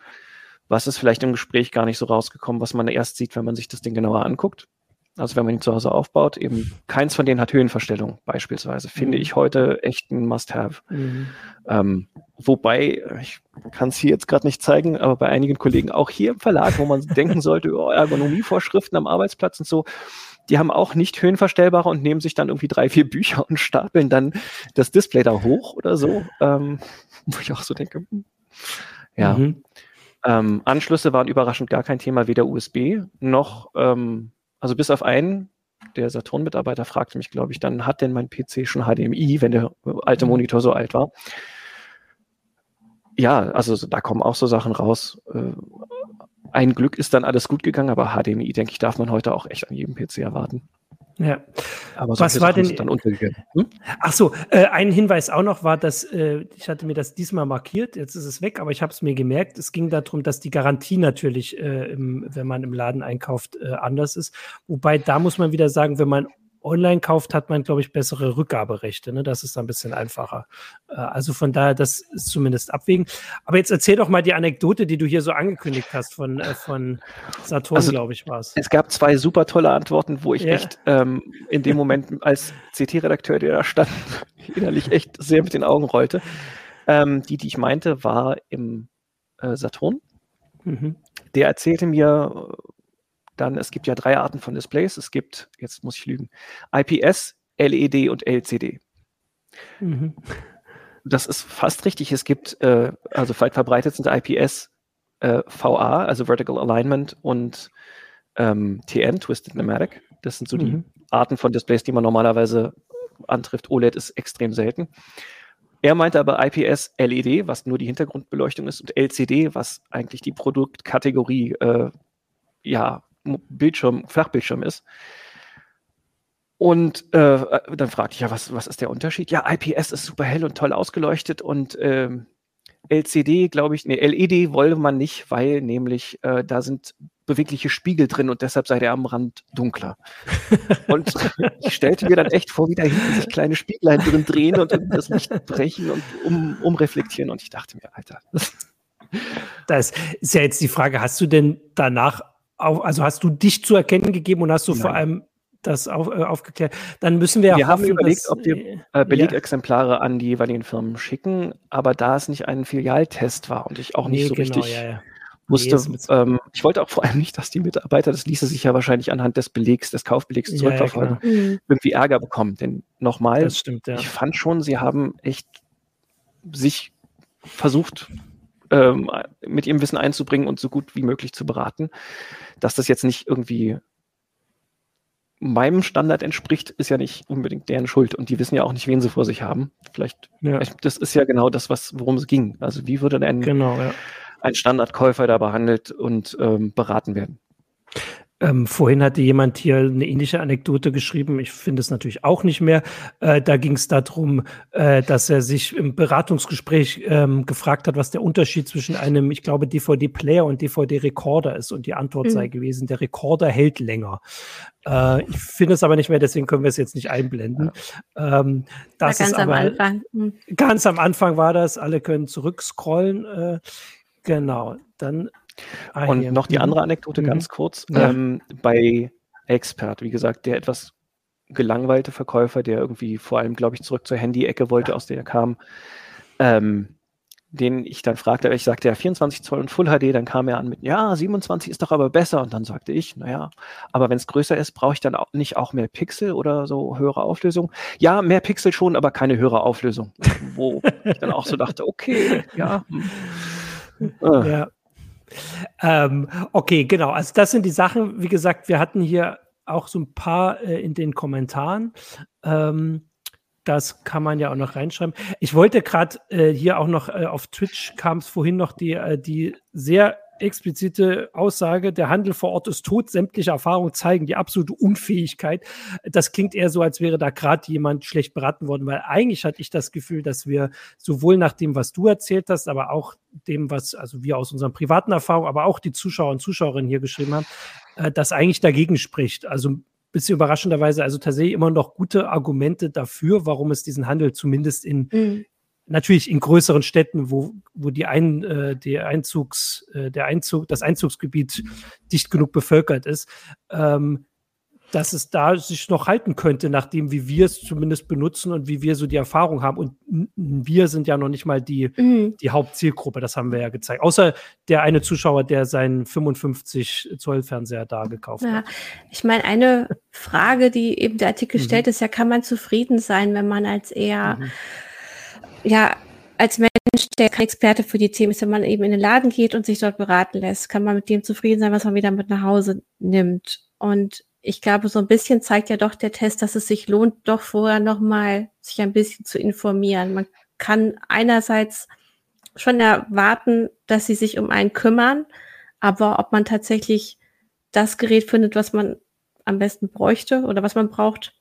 was ist vielleicht im Gespräch gar nicht so rausgekommen, was man erst sieht, wenn man sich das Ding genauer anguckt. Also wenn man ihn zu Hause aufbaut, eben keins von denen hat Höhenverstellung beispielsweise, finde mhm. ich heute echt ein Must-Have. Mhm. Ähm, wobei, ich kann es hier jetzt gerade nicht zeigen, aber bei einigen Kollegen auch hier im Verlag, wo man denken sollte, oh, Ergonomievorschriften am Arbeitsplatz und so, die haben auch nicht höhenverstellbare und nehmen sich dann irgendwie drei, vier Bücher und stapeln dann das Display da hoch oder so. Ähm, wo ich auch so denke, hm, ja. Mhm. Ähm, Anschlüsse waren überraschend gar kein Thema, weder USB noch, ähm, also bis auf einen, der Saturn-Mitarbeiter fragte mich, glaube ich, dann hat denn mein PC schon HDMI, wenn der alte mhm. Monitor so alt war. Ja, also da kommen auch so Sachen raus. Äh, ein Glück ist dann alles gut gegangen, aber HDMI, denke ich, darf man heute auch echt an jedem PC erwarten. Ja. Aber was war denn dann untergegangen? Hm? Ach so, äh, ein Hinweis auch noch war, dass äh, ich hatte mir das diesmal markiert, jetzt ist es weg, aber ich habe es mir gemerkt. Es ging darum, dass die Garantie natürlich, äh, im, wenn man im Laden einkauft, äh, anders ist. Wobei da muss man wieder sagen, wenn man online kauft, hat man, glaube ich, bessere Rückgaberechte. Ne? Das ist ein bisschen einfacher. Äh, also von daher, das ist zumindest abwägen. Aber jetzt erzähl doch mal die Anekdote, die du hier so angekündigt hast von, äh, von Saturn, also, glaube ich, war es. Es gab zwei super tolle Antworten, wo ich ja. echt ähm, in dem Moment als CT-Redakteur, der da stand, innerlich echt sehr mit den Augen rollte. Ähm, die, die ich meinte, war im äh, Saturn. Mhm. Der erzählte mir dann, es gibt ja drei Arten von Displays. Es gibt, jetzt muss ich lügen, IPS, LED und LCD. Mhm. Das ist fast richtig. Es gibt, äh, also weit verbreitet sind IPS äh, VA, also Vertical Alignment und ähm, TN, Twisted Pneumatic. Das sind so mhm. die Arten von Displays, die man normalerweise antrifft. OLED ist extrem selten. Er meinte aber IPS LED, was nur die Hintergrundbeleuchtung ist, und LCD, was eigentlich die Produktkategorie äh, ja, Bildschirm, Flachbildschirm ist. Und äh, dann fragte ich ja, was, was ist der Unterschied? Ja, IPS ist super hell und toll ausgeleuchtet und ähm, LCD, glaube ich, nee, LED wolle man nicht, weil nämlich äh, da sind bewegliche Spiegel drin und deshalb sei der am Rand dunkler. und ich stellte mir dann echt vor, wie da hinten sich kleine Spieglein drin drehen und das Licht brechen und um, umreflektieren. Und ich dachte mir, Alter. Das ist ja jetzt die Frage, hast du denn danach auf, also hast du dich zu erkennen gegeben und hast du Nein. vor allem das auf, äh, aufgeklärt. Dann müssen wir. Wir haben überlegt, dass, ob wir äh, Belegexemplare ja. an die jeweiligen Firmen schicken, aber da es nicht ein Filialtest war und ich auch nicht nee, so genau, richtig ja, ja. wusste, ähm, ich wollte auch vor allem nicht, dass die Mitarbeiter, das ließe sich ja wahrscheinlich anhand des Belegs, des Kaufbelegs zurückverfolgen, genau. irgendwie Ärger bekommen. Denn nochmal, ich fand schon, sie haben echt sich versucht, ähm, mit ihrem Wissen einzubringen und so gut wie möglich zu beraten. Dass das jetzt nicht irgendwie meinem Standard entspricht, ist ja nicht unbedingt deren Schuld. Und die wissen ja auch nicht, wen sie vor sich haben. Vielleicht, ja. das ist ja genau das, was, worum es ging. Also wie würde denn genau, ja. ein Standardkäufer da behandelt und ähm, beraten werden? Ähm, vorhin hatte jemand hier eine ähnliche Anekdote geschrieben. Ich finde es natürlich auch nicht mehr. Äh, da ging es darum, äh, dass er sich im Beratungsgespräch ähm, gefragt hat, was der Unterschied zwischen einem, ich glaube, DVD-Player und DVD-Recorder ist. Und die Antwort mhm. sei gewesen, der Recorder hält länger. Äh, ich finde es aber nicht mehr, deswegen können wir es jetzt nicht einblenden. Ähm, das ganz ist aber, am Anfang. Mhm. Ganz am Anfang war das. Alle können zurückscrollen. Äh, genau. Dann Ah, und hier. noch die mhm. andere Anekdote mhm. ganz kurz. Ja. Ähm, bei Expert, wie gesagt, der etwas gelangweilte Verkäufer, der irgendwie vor allem, glaube ich, zurück zur Handy-Ecke wollte, aus der er kam, ähm, den ich dann fragte, ich sagte ja 24 Zoll und Full HD, dann kam er an mit, ja, 27 ist doch aber besser. Und dann sagte ich, naja, aber wenn es größer ist, brauche ich dann auch nicht auch mehr Pixel oder so höhere Auflösung? Ja, mehr Pixel schon, aber keine höhere Auflösung. Wo ich dann auch so dachte, okay, ja. Hm. ja. Ähm, okay, genau. Also das sind die Sachen, wie gesagt, wir hatten hier auch so ein paar äh, in den Kommentaren. Ähm, das kann man ja auch noch reinschreiben. Ich wollte gerade äh, hier auch noch äh, auf Twitch kam es vorhin noch die, äh, die sehr explizite Aussage, der Handel vor Ort ist tot, sämtliche Erfahrungen zeigen die absolute Unfähigkeit. Das klingt eher so, als wäre da gerade jemand schlecht beraten worden, weil eigentlich hatte ich das Gefühl, dass wir sowohl nach dem, was du erzählt hast, aber auch dem, was also wir aus unseren privaten Erfahrungen, aber auch die Zuschauer und Zuschauerinnen hier geschrieben haben, äh, das eigentlich dagegen spricht. Also bisschen überraschenderweise also tatsächlich immer noch gute Argumente dafür, warum es diesen Handel zumindest in mhm. Natürlich in größeren Städten, wo, wo die ein, äh, die Einzugs, äh, der Einzug, das Einzugsgebiet dicht genug bevölkert ist, ähm, dass es da sich noch halten könnte, nachdem wie wir es zumindest benutzen und wie wir so die Erfahrung haben. Und wir sind ja noch nicht mal die, mhm. die Hauptzielgruppe, das haben wir ja gezeigt. Außer der eine Zuschauer, der seinen 55 Zoll Fernseher da gekauft ja. hat. Ich meine, eine Frage, die eben der Artikel mhm. stellt, ist ja, kann man zufrieden sein, wenn man als eher, mhm. Ja, als Mensch, der kein Experte für die Themen ist, wenn man eben in den Laden geht und sich dort beraten lässt, kann man mit dem zufrieden sein, was man wieder mit nach Hause nimmt. Und ich glaube, so ein bisschen zeigt ja doch der Test, dass es sich lohnt, doch vorher nochmal sich ein bisschen zu informieren. Man kann einerseits schon erwarten, dass sie sich um einen kümmern, aber ob man tatsächlich das Gerät findet, was man am besten bräuchte oder was man braucht,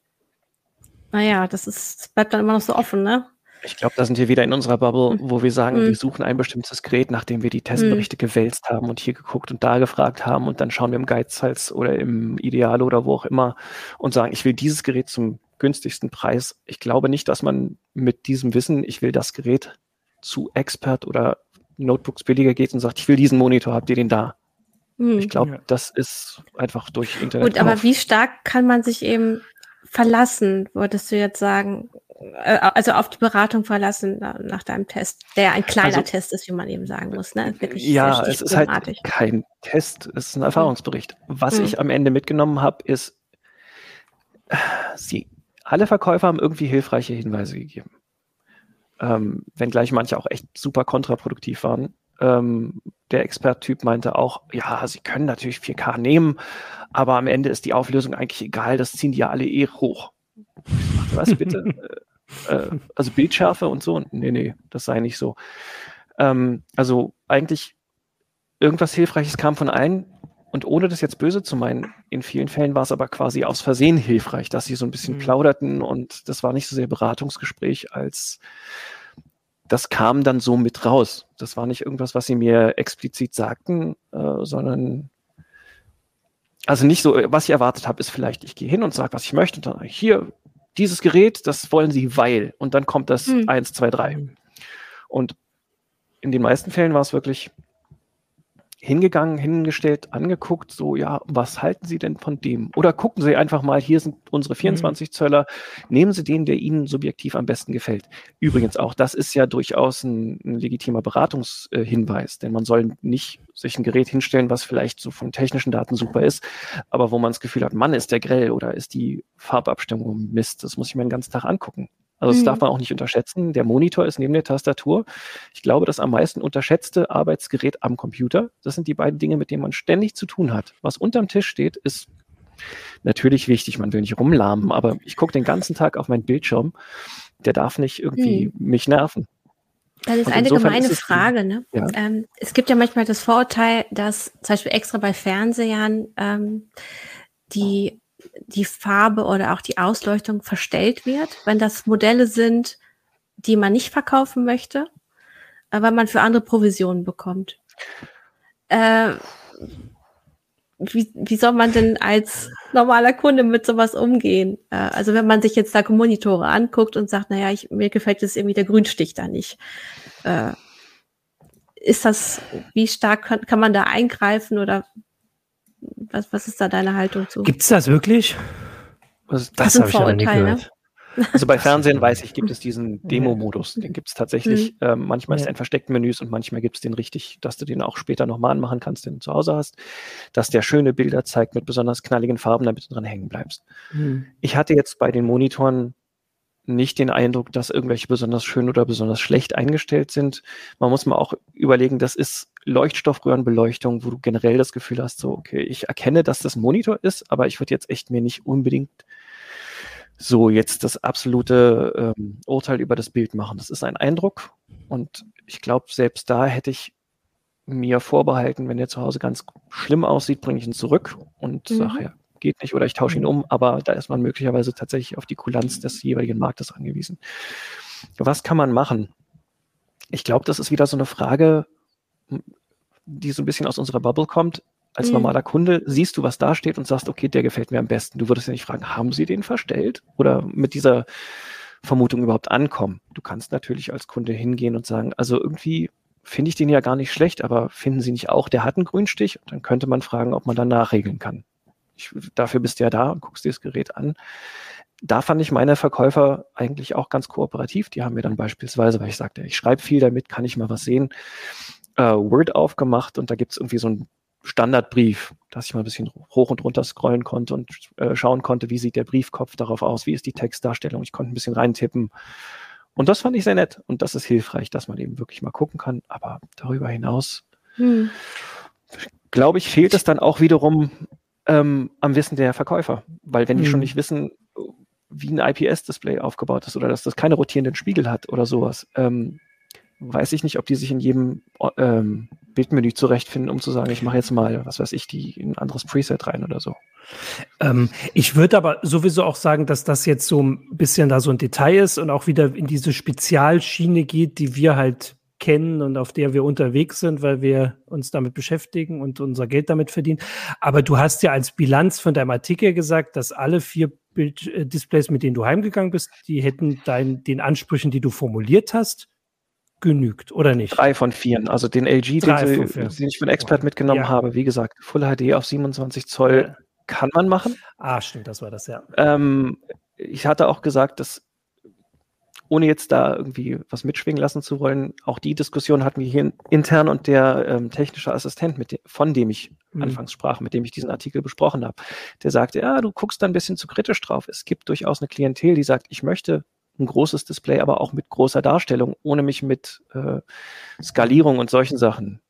naja, das ist, bleibt dann immer noch so offen, ne? Ich glaube, da sind wir wieder in unserer Bubble, hm. wo wir sagen, mhm. wir suchen ein bestimmtes Gerät, nachdem wir die Testberichte mhm. gewälzt haben und hier geguckt und da gefragt haben und dann schauen wir im Geizhals oder im Ideal oder wo auch immer und sagen, ich will dieses Gerät zum günstigsten Preis. Ich glaube nicht, dass man mit diesem Wissen, ich will das Gerät zu Expert oder Notebooks billiger geht und sagt, ich will diesen Monitor, habt ihr den da? Mhm. Ich glaube, ja. das ist einfach durch Internet. Gut, aber wie stark kann man sich eben verlassen, würdest du jetzt sagen? Äh, also auf die Beratung verlassen nach deinem Test, der ein kleiner also, Test ist, wie man eben sagen muss. Ne? Wirklich ja, es ist halt kein Test, es ist ein Erfahrungsbericht. Was mhm. ich am Ende mitgenommen habe, ist, sie, alle Verkäufer haben irgendwie hilfreiche Hinweise gegeben. Ähm, wenngleich manche auch echt super kontraproduktiv waren. Ähm, der Experttyp meinte auch, ja, sie können natürlich 4K nehmen, aber am Ende ist die Auflösung eigentlich egal, das ziehen die ja alle eh hoch. Was bitte? Äh, äh, also Bildschärfe und so? Nee, nee, das sei nicht so. Ähm, also eigentlich irgendwas Hilfreiches kam von allen und ohne das jetzt böse zu meinen, in vielen Fällen war es aber quasi aus Versehen hilfreich, dass sie so ein bisschen mhm. plauderten und das war nicht so sehr Beratungsgespräch, als das kam dann so mit raus. Das war nicht irgendwas, was sie mir explizit sagten, äh, sondern also nicht so, was ich erwartet habe, ist vielleicht, ich gehe hin und sage, was ich möchte, und dann hier, dieses Gerät, das wollen sie, weil. Und dann kommt das hm. 1, 2, 3. Und in den meisten Fällen war es wirklich, hingegangen, hingestellt, angeguckt, so, ja, was halten Sie denn von dem? Oder gucken Sie einfach mal, hier sind unsere 24 mhm. Zöller, nehmen Sie den, der Ihnen subjektiv am besten gefällt. Übrigens auch, das ist ja durchaus ein, ein legitimer Beratungshinweis, denn man soll nicht sich ein Gerät hinstellen, was vielleicht so von technischen Daten super ist, aber wo man das Gefühl hat, Mann, ist der grell oder ist die Farbabstimmung Mist, das muss ich mir den ganzen Tag angucken. Also das mhm. darf man auch nicht unterschätzen. Der Monitor ist neben der Tastatur. Ich glaube, das am meisten unterschätzte Arbeitsgerät am Computer. Das sind die beiden Dinge, mit denen man ständig zu tun hat. Was unterm Tisch steht, ist natürlich wichtig. Man will nicht rumlahmen, aber ich gucke den ganzen Tag auf meinen Bildschirm. Der darf nicht irgendwie mhm. mich nerven. Das ist eine gemeine ist Frage. Ne? Ja. Ähm, es gibt ja manchmal das Vorurteil, dass zum Beispiel extra bei Fernsehern ähm, die die Farbe oder auch die Ausleuchtung verstellt wird, wenn das Modelle sind, die man nicht verkaufen möchte, weil man für andere Provisionen bekommt. Äh, wie, wie soll man denn als normaler Kunde mit sowas umgehen? Äh, also wenn man sich jetzt da Monitore anguckt und sagt, naja, ich, mir gefällt jetzt irgendwie der Grünstich da nicht. Äh, ist das, wie stark kann, kann man da eingreifen oder was, was ist da deine Haltung zu? Gibt es das wirklich? Was, das, das habe ich ja nie gehört. Ne? Also bei Fernsehen weiß ich, gibt es diesen Demo-Modus. Den gibt es tatsächlich. Mhm. Ähm, manchmal ist er in versteckten Menüs und manchmal gibt es den richtig, dass du den auch später nochmal anmachen kannst, den du zu Hause hast. Dass der schöne Bilder zeigt mit besonders knalligen Farben, damit du dran hängen bleibst. Mhm. Ich hatte jetzt bei den Monitoren nicht den Eindruck, dass irgendwelche besonders schön oder besonders schlecht eingestellt sind. Man muss mal auch überlegen, das ist Leuchtstoffröhrenbeleuchtung, wo du generell das Gefühl hast, so, okay, ich erkenne, dass das Monitor ist, aber ich würde jetzt echt mir nicht unbedingt so jetzt das absolute ähm, Urteil über das Bild machen. Das ist ein Eindruck und ich glaube, selbst da hätte ich mir vorbehalten, wenn der zu Hause ganz schlimm aussieht, bringe ich ihn zurück und mhm. sage, ja, geht nicht oder ich tausche ihn um, aber da ist man möglicherweise tatsächlich auf die Kulanz des jeweiligen Marktes angewiesen. Was kann man machen? Ich glaube, das ist wieder so eine Frage, die so ein bisschen aus unserer Bubble kommt als mhm. normaler Kunde siehst du, was da steht und sagst, okay, der gefällt mir am besten. Du würdest ja nicht fragen, haben sie den verstellt? Oder mit dieser Vermutung überhaupt ankommen? Du kannst natürlich als Kunde hingehen und sagen, also irgendwie finde ich den ja gar nicht schlecht, aber finden Sie nicht auch, der hat einen Grünstich? Und dann könnte man fragen, ob man dann nachregeln kann. Ich, dafür bist du ja da und guckst dir das Gerät an. Da fand ich meine Verkäufer eigentlich auch ganz kooperativ. Die haben mir dann beispielsweise, weil ich sagte, ich schreibe viel damit, kann ich mal was sehen, äh, Word aufgemacht und da gibt es irgendwie so ein Standardbrief, dass ich mal ein bisschen hoch und runter scrollen konnte und äh, schauen konnte, wie sieht der Briefkopf darauf aus, wie ist die Textdarstellung. Ich konnte ein bisschen reintippen. Und das fand ich sehr nett und das ist hilfreich, dass man eben wirklich mal gucken kann. Aber darüber hinaus, hm. glaube ich, fehlt es dann auch wiederum ähm, am Wissen der Verkäufer. Weil wenn die schon hm. nicht wissen, wie ein IPS-Display aufgebaut ist oder dass das keine rotierenden Spiegel hat oder sowas, ähm, weiß ich nicht, ob die sich in jedem ähm, Bildmenü zurechtfinden, um zu sagen, ich mache jetzt mal, was weiß ich, die ein anderes Preset rein oder so. Ähm, ich würde aber sowieso auch sagen, dass das jetzt so ein bisschen da so ein Detail ist und auch wieder in diese Spezialschiene geht, die wir halt kennen und auf der wir unterwegs sind, weil wir uns damit beschäftigen und unser Geld damit verdienen. Aber du hast ja als Bilanz von deinem Artikel gesagt, dass alle vier Bilddisplays, mit denen du heimgegangen bist, die hätten dein, den Ansprüchen, die du formuliert hast, genügt, oder nicht? Drei von vier. Also den LG, den, fünf, den, ich für den Expert mitgenommen ja. habe, wie gesagt, Full HD auf 27 Zoll kann man machen. Ah, stimmt, das war das, ja. Ähm, ich hatte auch gesagt, dass ohne jetzt da irgendwie was mitschwingen lassen zu wollen, auch die Diskussion hatten wir hier intern und der ähm, technische Assistent, mit dem, von dem ich mhm. anfangs sprach, mit dem ich diesen Artikel besprochen habe, der sagte, ja, du guckst da ein bisschen zu kritisch drauf. Es gibt durchaus eine Klientel, die sagt, ich möchte ein großes Display, aber auch mit großer Darstellung, ohne mich mit äh, Skalierung und solchen Sachen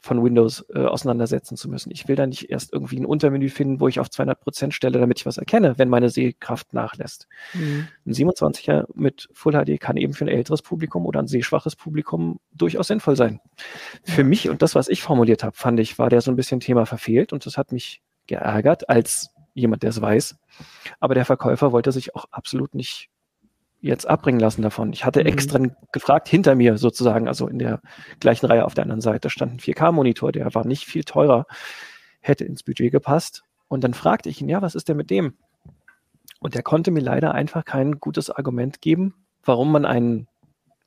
von Windows äh, auseinandersetzen zu müssen. Ich will da nicht erst irgendwie ein Untermenü finden, wo ich auf 200 Prozent stelle, damit ich was erkenne, wenn meine Sehkraft nachlässt. Mhm. Ein 27er mit Full HD kann eben für ein älteres Publikum oder ein sehschwaches Publikum durchaus sinnvoll sein. Für mich und das, was ich formuliert habe, fand ich, war der so ein bisschen Thema verfehlt und das hat mich geärgert als jemand, der es weiß. Aber der Verkäufer wollte sich auch absolut nicht jetzt abbringen lassen davon. Ich hatte mhm. extra gefragt, hinter mir sozusagen, also in der gleichen Reihe auf der anderen Seite stand ein 4K-Monitor, der war nicht viel teurer, hätte ins Budget gepasst. Und dann fragte ich ihn, ja, was ist denn mit dem? Und er konnte mir leider einfach kein gutes Argument geben, warum man einen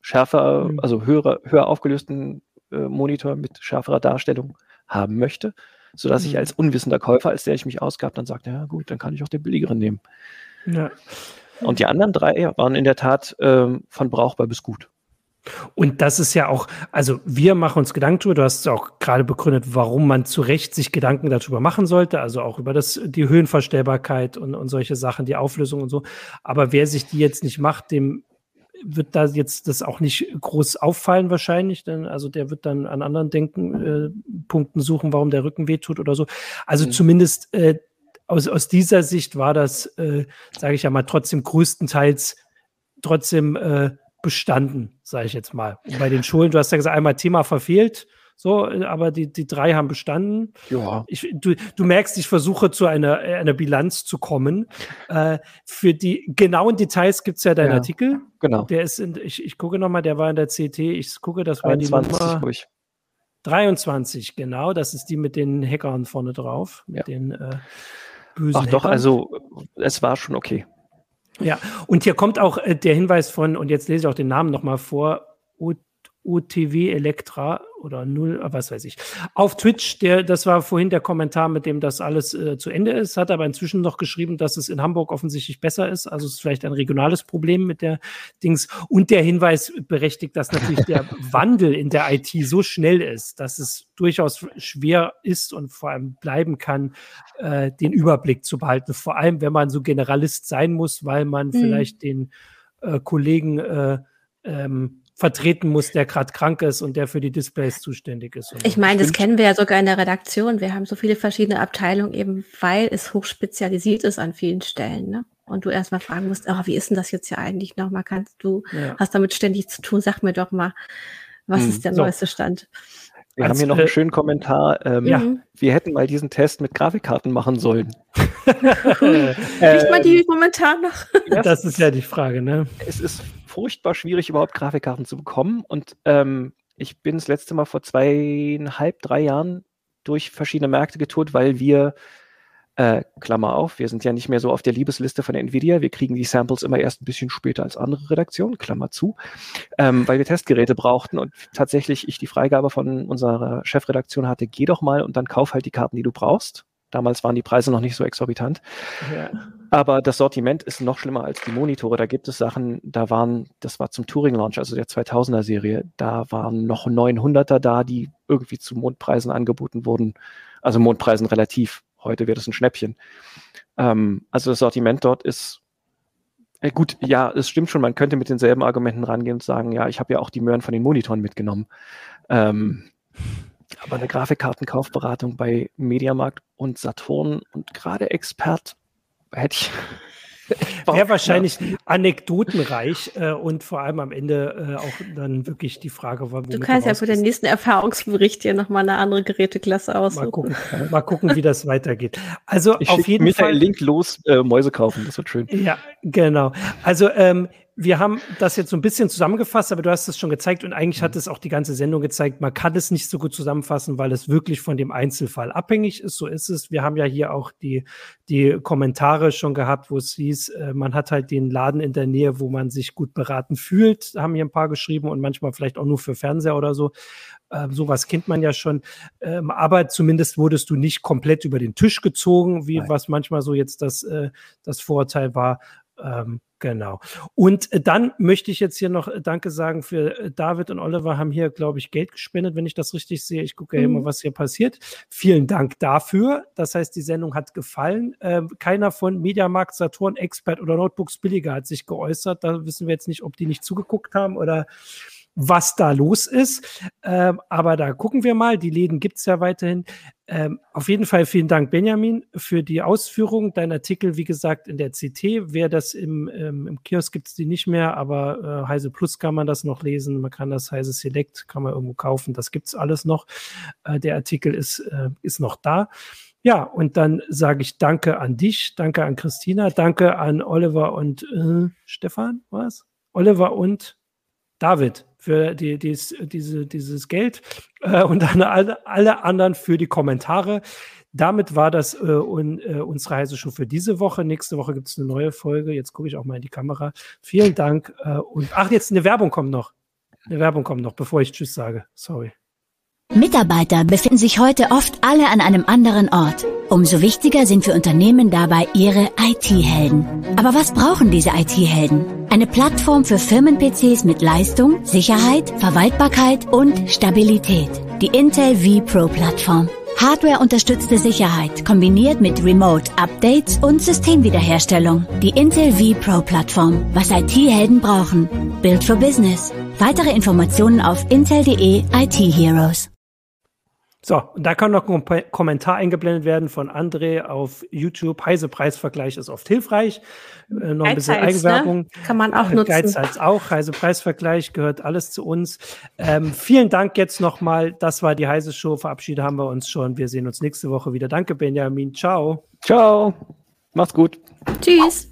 schärfer, mhm. also höher, höher aufgelösten äh, Monitor mit schärferer Darstellung haben möchte, sodass mhm. ich als unwissender Käufer, als der ich mich ausgab, dann sagte, ja gut, dann kann ich auch den billigeren nehmen. Ja. Und die anderen drei waren in der Tat ähm, von brauchbar bis gut. Und das ist ja auch, also wir machen uns Gedanken darüber, du hast es auch gerade begründet, warum man zu Recht sich Gedanken darüber machen sollte, also auch über das, die Höhenverstellbarkeit und, und solche Sachen, die Auflösung und so. Aber wer sich die jetzt nicht macht, dem wird da jetzt das auch nicht groß auffallen wahrscheinlich, denn also der wird dann an anderen Denken, äh, Punkten suchen, warum der Rücken wehtut oder so. Also mhm. zumindest äh, aus, aus dieser Sicht war das, äh, sage ich ja mal, trotzdem größtenteils trotzdem äh, bestanden, sage ich jetzt mal. Und bei den Schulen, du hast ja gesagt, einmal Thema verfehlt, so, aber die, die drei haben bestanden. Ja. Ich, du, du merkst, ich versuche zu einer, einer Bilanz zu kommen. Äh, für die genauen Details gibt es ja deinen ja, Artikel. Genau. Der ist in, ich, ich gucke nochmal, der war in der CT. Ich gucke, das war 21, die Nummer. Ich. 23, genau. Das ist die mit den Hackern vorne drauf. Ja. Mit den, äh, bösen Ach doch, Hackern. also es war schon okay. Ja, und hier kommt auch äh, der Hinweis von, und jetzt lese ich auch den Namen nochmal vor, UTW Elektra oder null, was weiß ich. Auf Twitch, der, das war vorhin der Kommentar, mit dem das alles äh, zu Ende ist, hat aber inzwischen noch geschrieben, dass es in Hamburg offensichtlich besser ist. Also es ist vielleicht ein regionales Problem mit der Dings. Und der Hinweis berechtigt, dass natürlich der Wandel in der IT so schnell ist, dass es durchaus schwer ist und vor allem bleiben kann, äh, den Überblick zu behalten. Vor allem, wenn man so Generalist sein muss, weil man mhm. vielleicht den äh, Kollegen äh, ähm, vertreten muss, der gerade krank ist und der für die Displays zuständig ist. Ich meine, das kennen wir ja sogar in der Redaktion. Wir haben so viele verschiedene Abteilungen, eben weil es hochspezialisiert ist an vielen Stellen. Ne? Und du erstmal fragen musst, oh, wie ist denn das jetzt hier eigentlich nochmal? Kannst du, ja. hast damit ständig zu tun, sag mir doch mal, was hm. ist der so. neueste Stand? Wir Als, haben hier noch einen schönen Kommentar. Ähm, ja. Wir hätten mal diesen Test mit Grafikkarten machen sollen. Kriegt man die Kommentar noch? das ist ja die Frage, ne? Es ist furchtbar schwierig, überhaupt Grafikkarten zu bekommen. Und ähm, ich bin das letzte Mal vor zweieinhalb, drei Jahren durch verschiedene Märkte getourt, weil wir, äh, Klammer auf, wir sind ja nicht mehr so auf der Liebesliste von Nvidia. Wir kriegen die Samples immer erst ein bisschen später als andere Redaktionen, Klammer zu, ähm, weil wir Testgeräte brauchten und tatsächlich ich die Freigabe von unserer Chefredaktion hatte, geh doch mal und dann kauf halt die Karten, die du brauchst. Damals waren die Preise noch nicht so exorbitant. Ja. Aber das Sortiment ist noch schlimmer als die Monitore. Da gibt es Sachen, da waren, das war zum Touring Launch, also der 2000er Serie, da waren noch 900er da, die irgendwie zu Mondpreisen angeboten wurden. Also Mondpreisen relativ. Heute wird es ein Schnäppchen. Ähm, also das Sortiment dort ist äh, gut, ja, es stimmt schon, man könnte mit denselben Argumenten rangehen und sagen, ja, ich habe ja auch die Möhren von den Monitoren mitgenommen. Ähm, aber eine Grafikkartenkaufberatung bei Mediamarkt und Saturn und gerade Expert hätte ich. Wäre wahrscheinlich ja. anekdotenreich äh, und vor allem am Ende äh, auch dann wirklich die Frage, wo Du kannst ja für den nächsten Erfahrungsbericht hier nochmal eine andere Geräteklasse aussuchen. Mal gucken, mal gucken wie das weitergeht. Also ich auf jeden Fall. Link los, äh, Mäuse kaufen, das wird schön. Ja, genau. Also ähm, wir haben das jetzt so ein bisschen zusammengefasst, aber du hast es schon gezeigt und eigentlich hat mhm. es auch die ganze Sendung gezeigt. Man kann es nicht so gut zusammenfassen, weil es wirklich von dem Einzelfall abhängig ist. So ist es. Wir haben ja hier auch die, die Kommentare schon gehabt, wo es hieß, äh, man hat halt den Laden in der Nähe, wo man sich gut beraten fühlt, haben hier ein paar geschrieben und manchmal vielleicht auch nur für Fernseher oder so. Ähm, sowas kennt man ja schon. Ähm, aber zumindest wurdest du nicht komplett über den Tisch gezogen, wie Nein. was manchmal so jetzt das, äh, das Vorurteil war. Ähm, Genau. Und äh, dann möchte ich jetzt hier noch äh, Danke sagen für äh, David und Oliver haben hier, glaube ich, Geld gespendet, wenn ich das richtig sehe. Ich gucke ja mhm. immer, was hier passiert. Vielen Dank dafür. Das heißt, die Sendung hat gefallen. Ähm, keiner von Mediamarkt, Saturn, Expert oder Notebooks Billiger hat sich geäußert. Da wissen wir jetzt nicht, ob die nicht zugeguckt haben oder was da los ist. Ähm, aber da gucken wir mal. Die Läden gibt es ja weiterhin. Ähm, auf jeden Fall vielen Dank, Benjamin, für die Ausführung. Dein Artikel, wie gesagt, in der CT. Wer das im, ähm, im Kiosk gibt es die nicht mehr, aber äh, Heise Plus kann man das noch lesen. Man kann das Heise Select, kann man irgendwo kaufen. Das gibt es alles noch. Äh, der Artikel ist, äh, ist noch da. Ja, und dann sage ich Danke an dich, danke an Christina, danke an Oliver und äh, Stefan, was? Oliver und David für die, dies, diese, dieses Geld äh, und dann alle, alle anderen für die Kommentare. Damit war das äh, un, äh, unsere heiße Show für diese Woche. Nächste Woche gibt es eine neue Folge. Jetzt gucke ich auch mal in die Kamera. Vielen Dank. Äh, und ach, jetzt eine Werbung kommt noch. Eine Werbung kommt noch, bevor ich Tschüss sage. Sorry. Mitarbeiter befinden sich heute oft alle an einem anderen Ort. Umso wichtiger sind für Unternehmen dabei ihre IT-Helden. Aber was brauchen diese IT-Helden? Eine Plattform für Firmen-PCs mit Leistung, Sicherheit, Verwaltbarkeit und Stabilität. Die Intel vPro Plattform. Hardware-unterstützte Sicherheit kombiniert mit Remote-Updates und Systemwiederherstellung. Die Intel vPro Plattform. Was IT-Helden brauchen. Build for Business. Weitere Informationen auf intel.de IT Heroes. So, und da kann noch ein Kommentar eingeblendet werden von André auf YouTube. Heise Preisvergleich ist oft hilfreich. Äh, noch ein bisschen ne? Eigenwerbung. Ne? Kann man auch nutzen. Geizhals auch. Heise Preisvergleich gehört alles zu uns. Ähm, vielen Dank jetzt nochmal. Das war die Heise Show. Verabschiede haben wir uns schon. Wir sehen uns nächste Woche wieder. Danke, Benjamin. Ciao. Ciao. Macht's gut. Tschüss.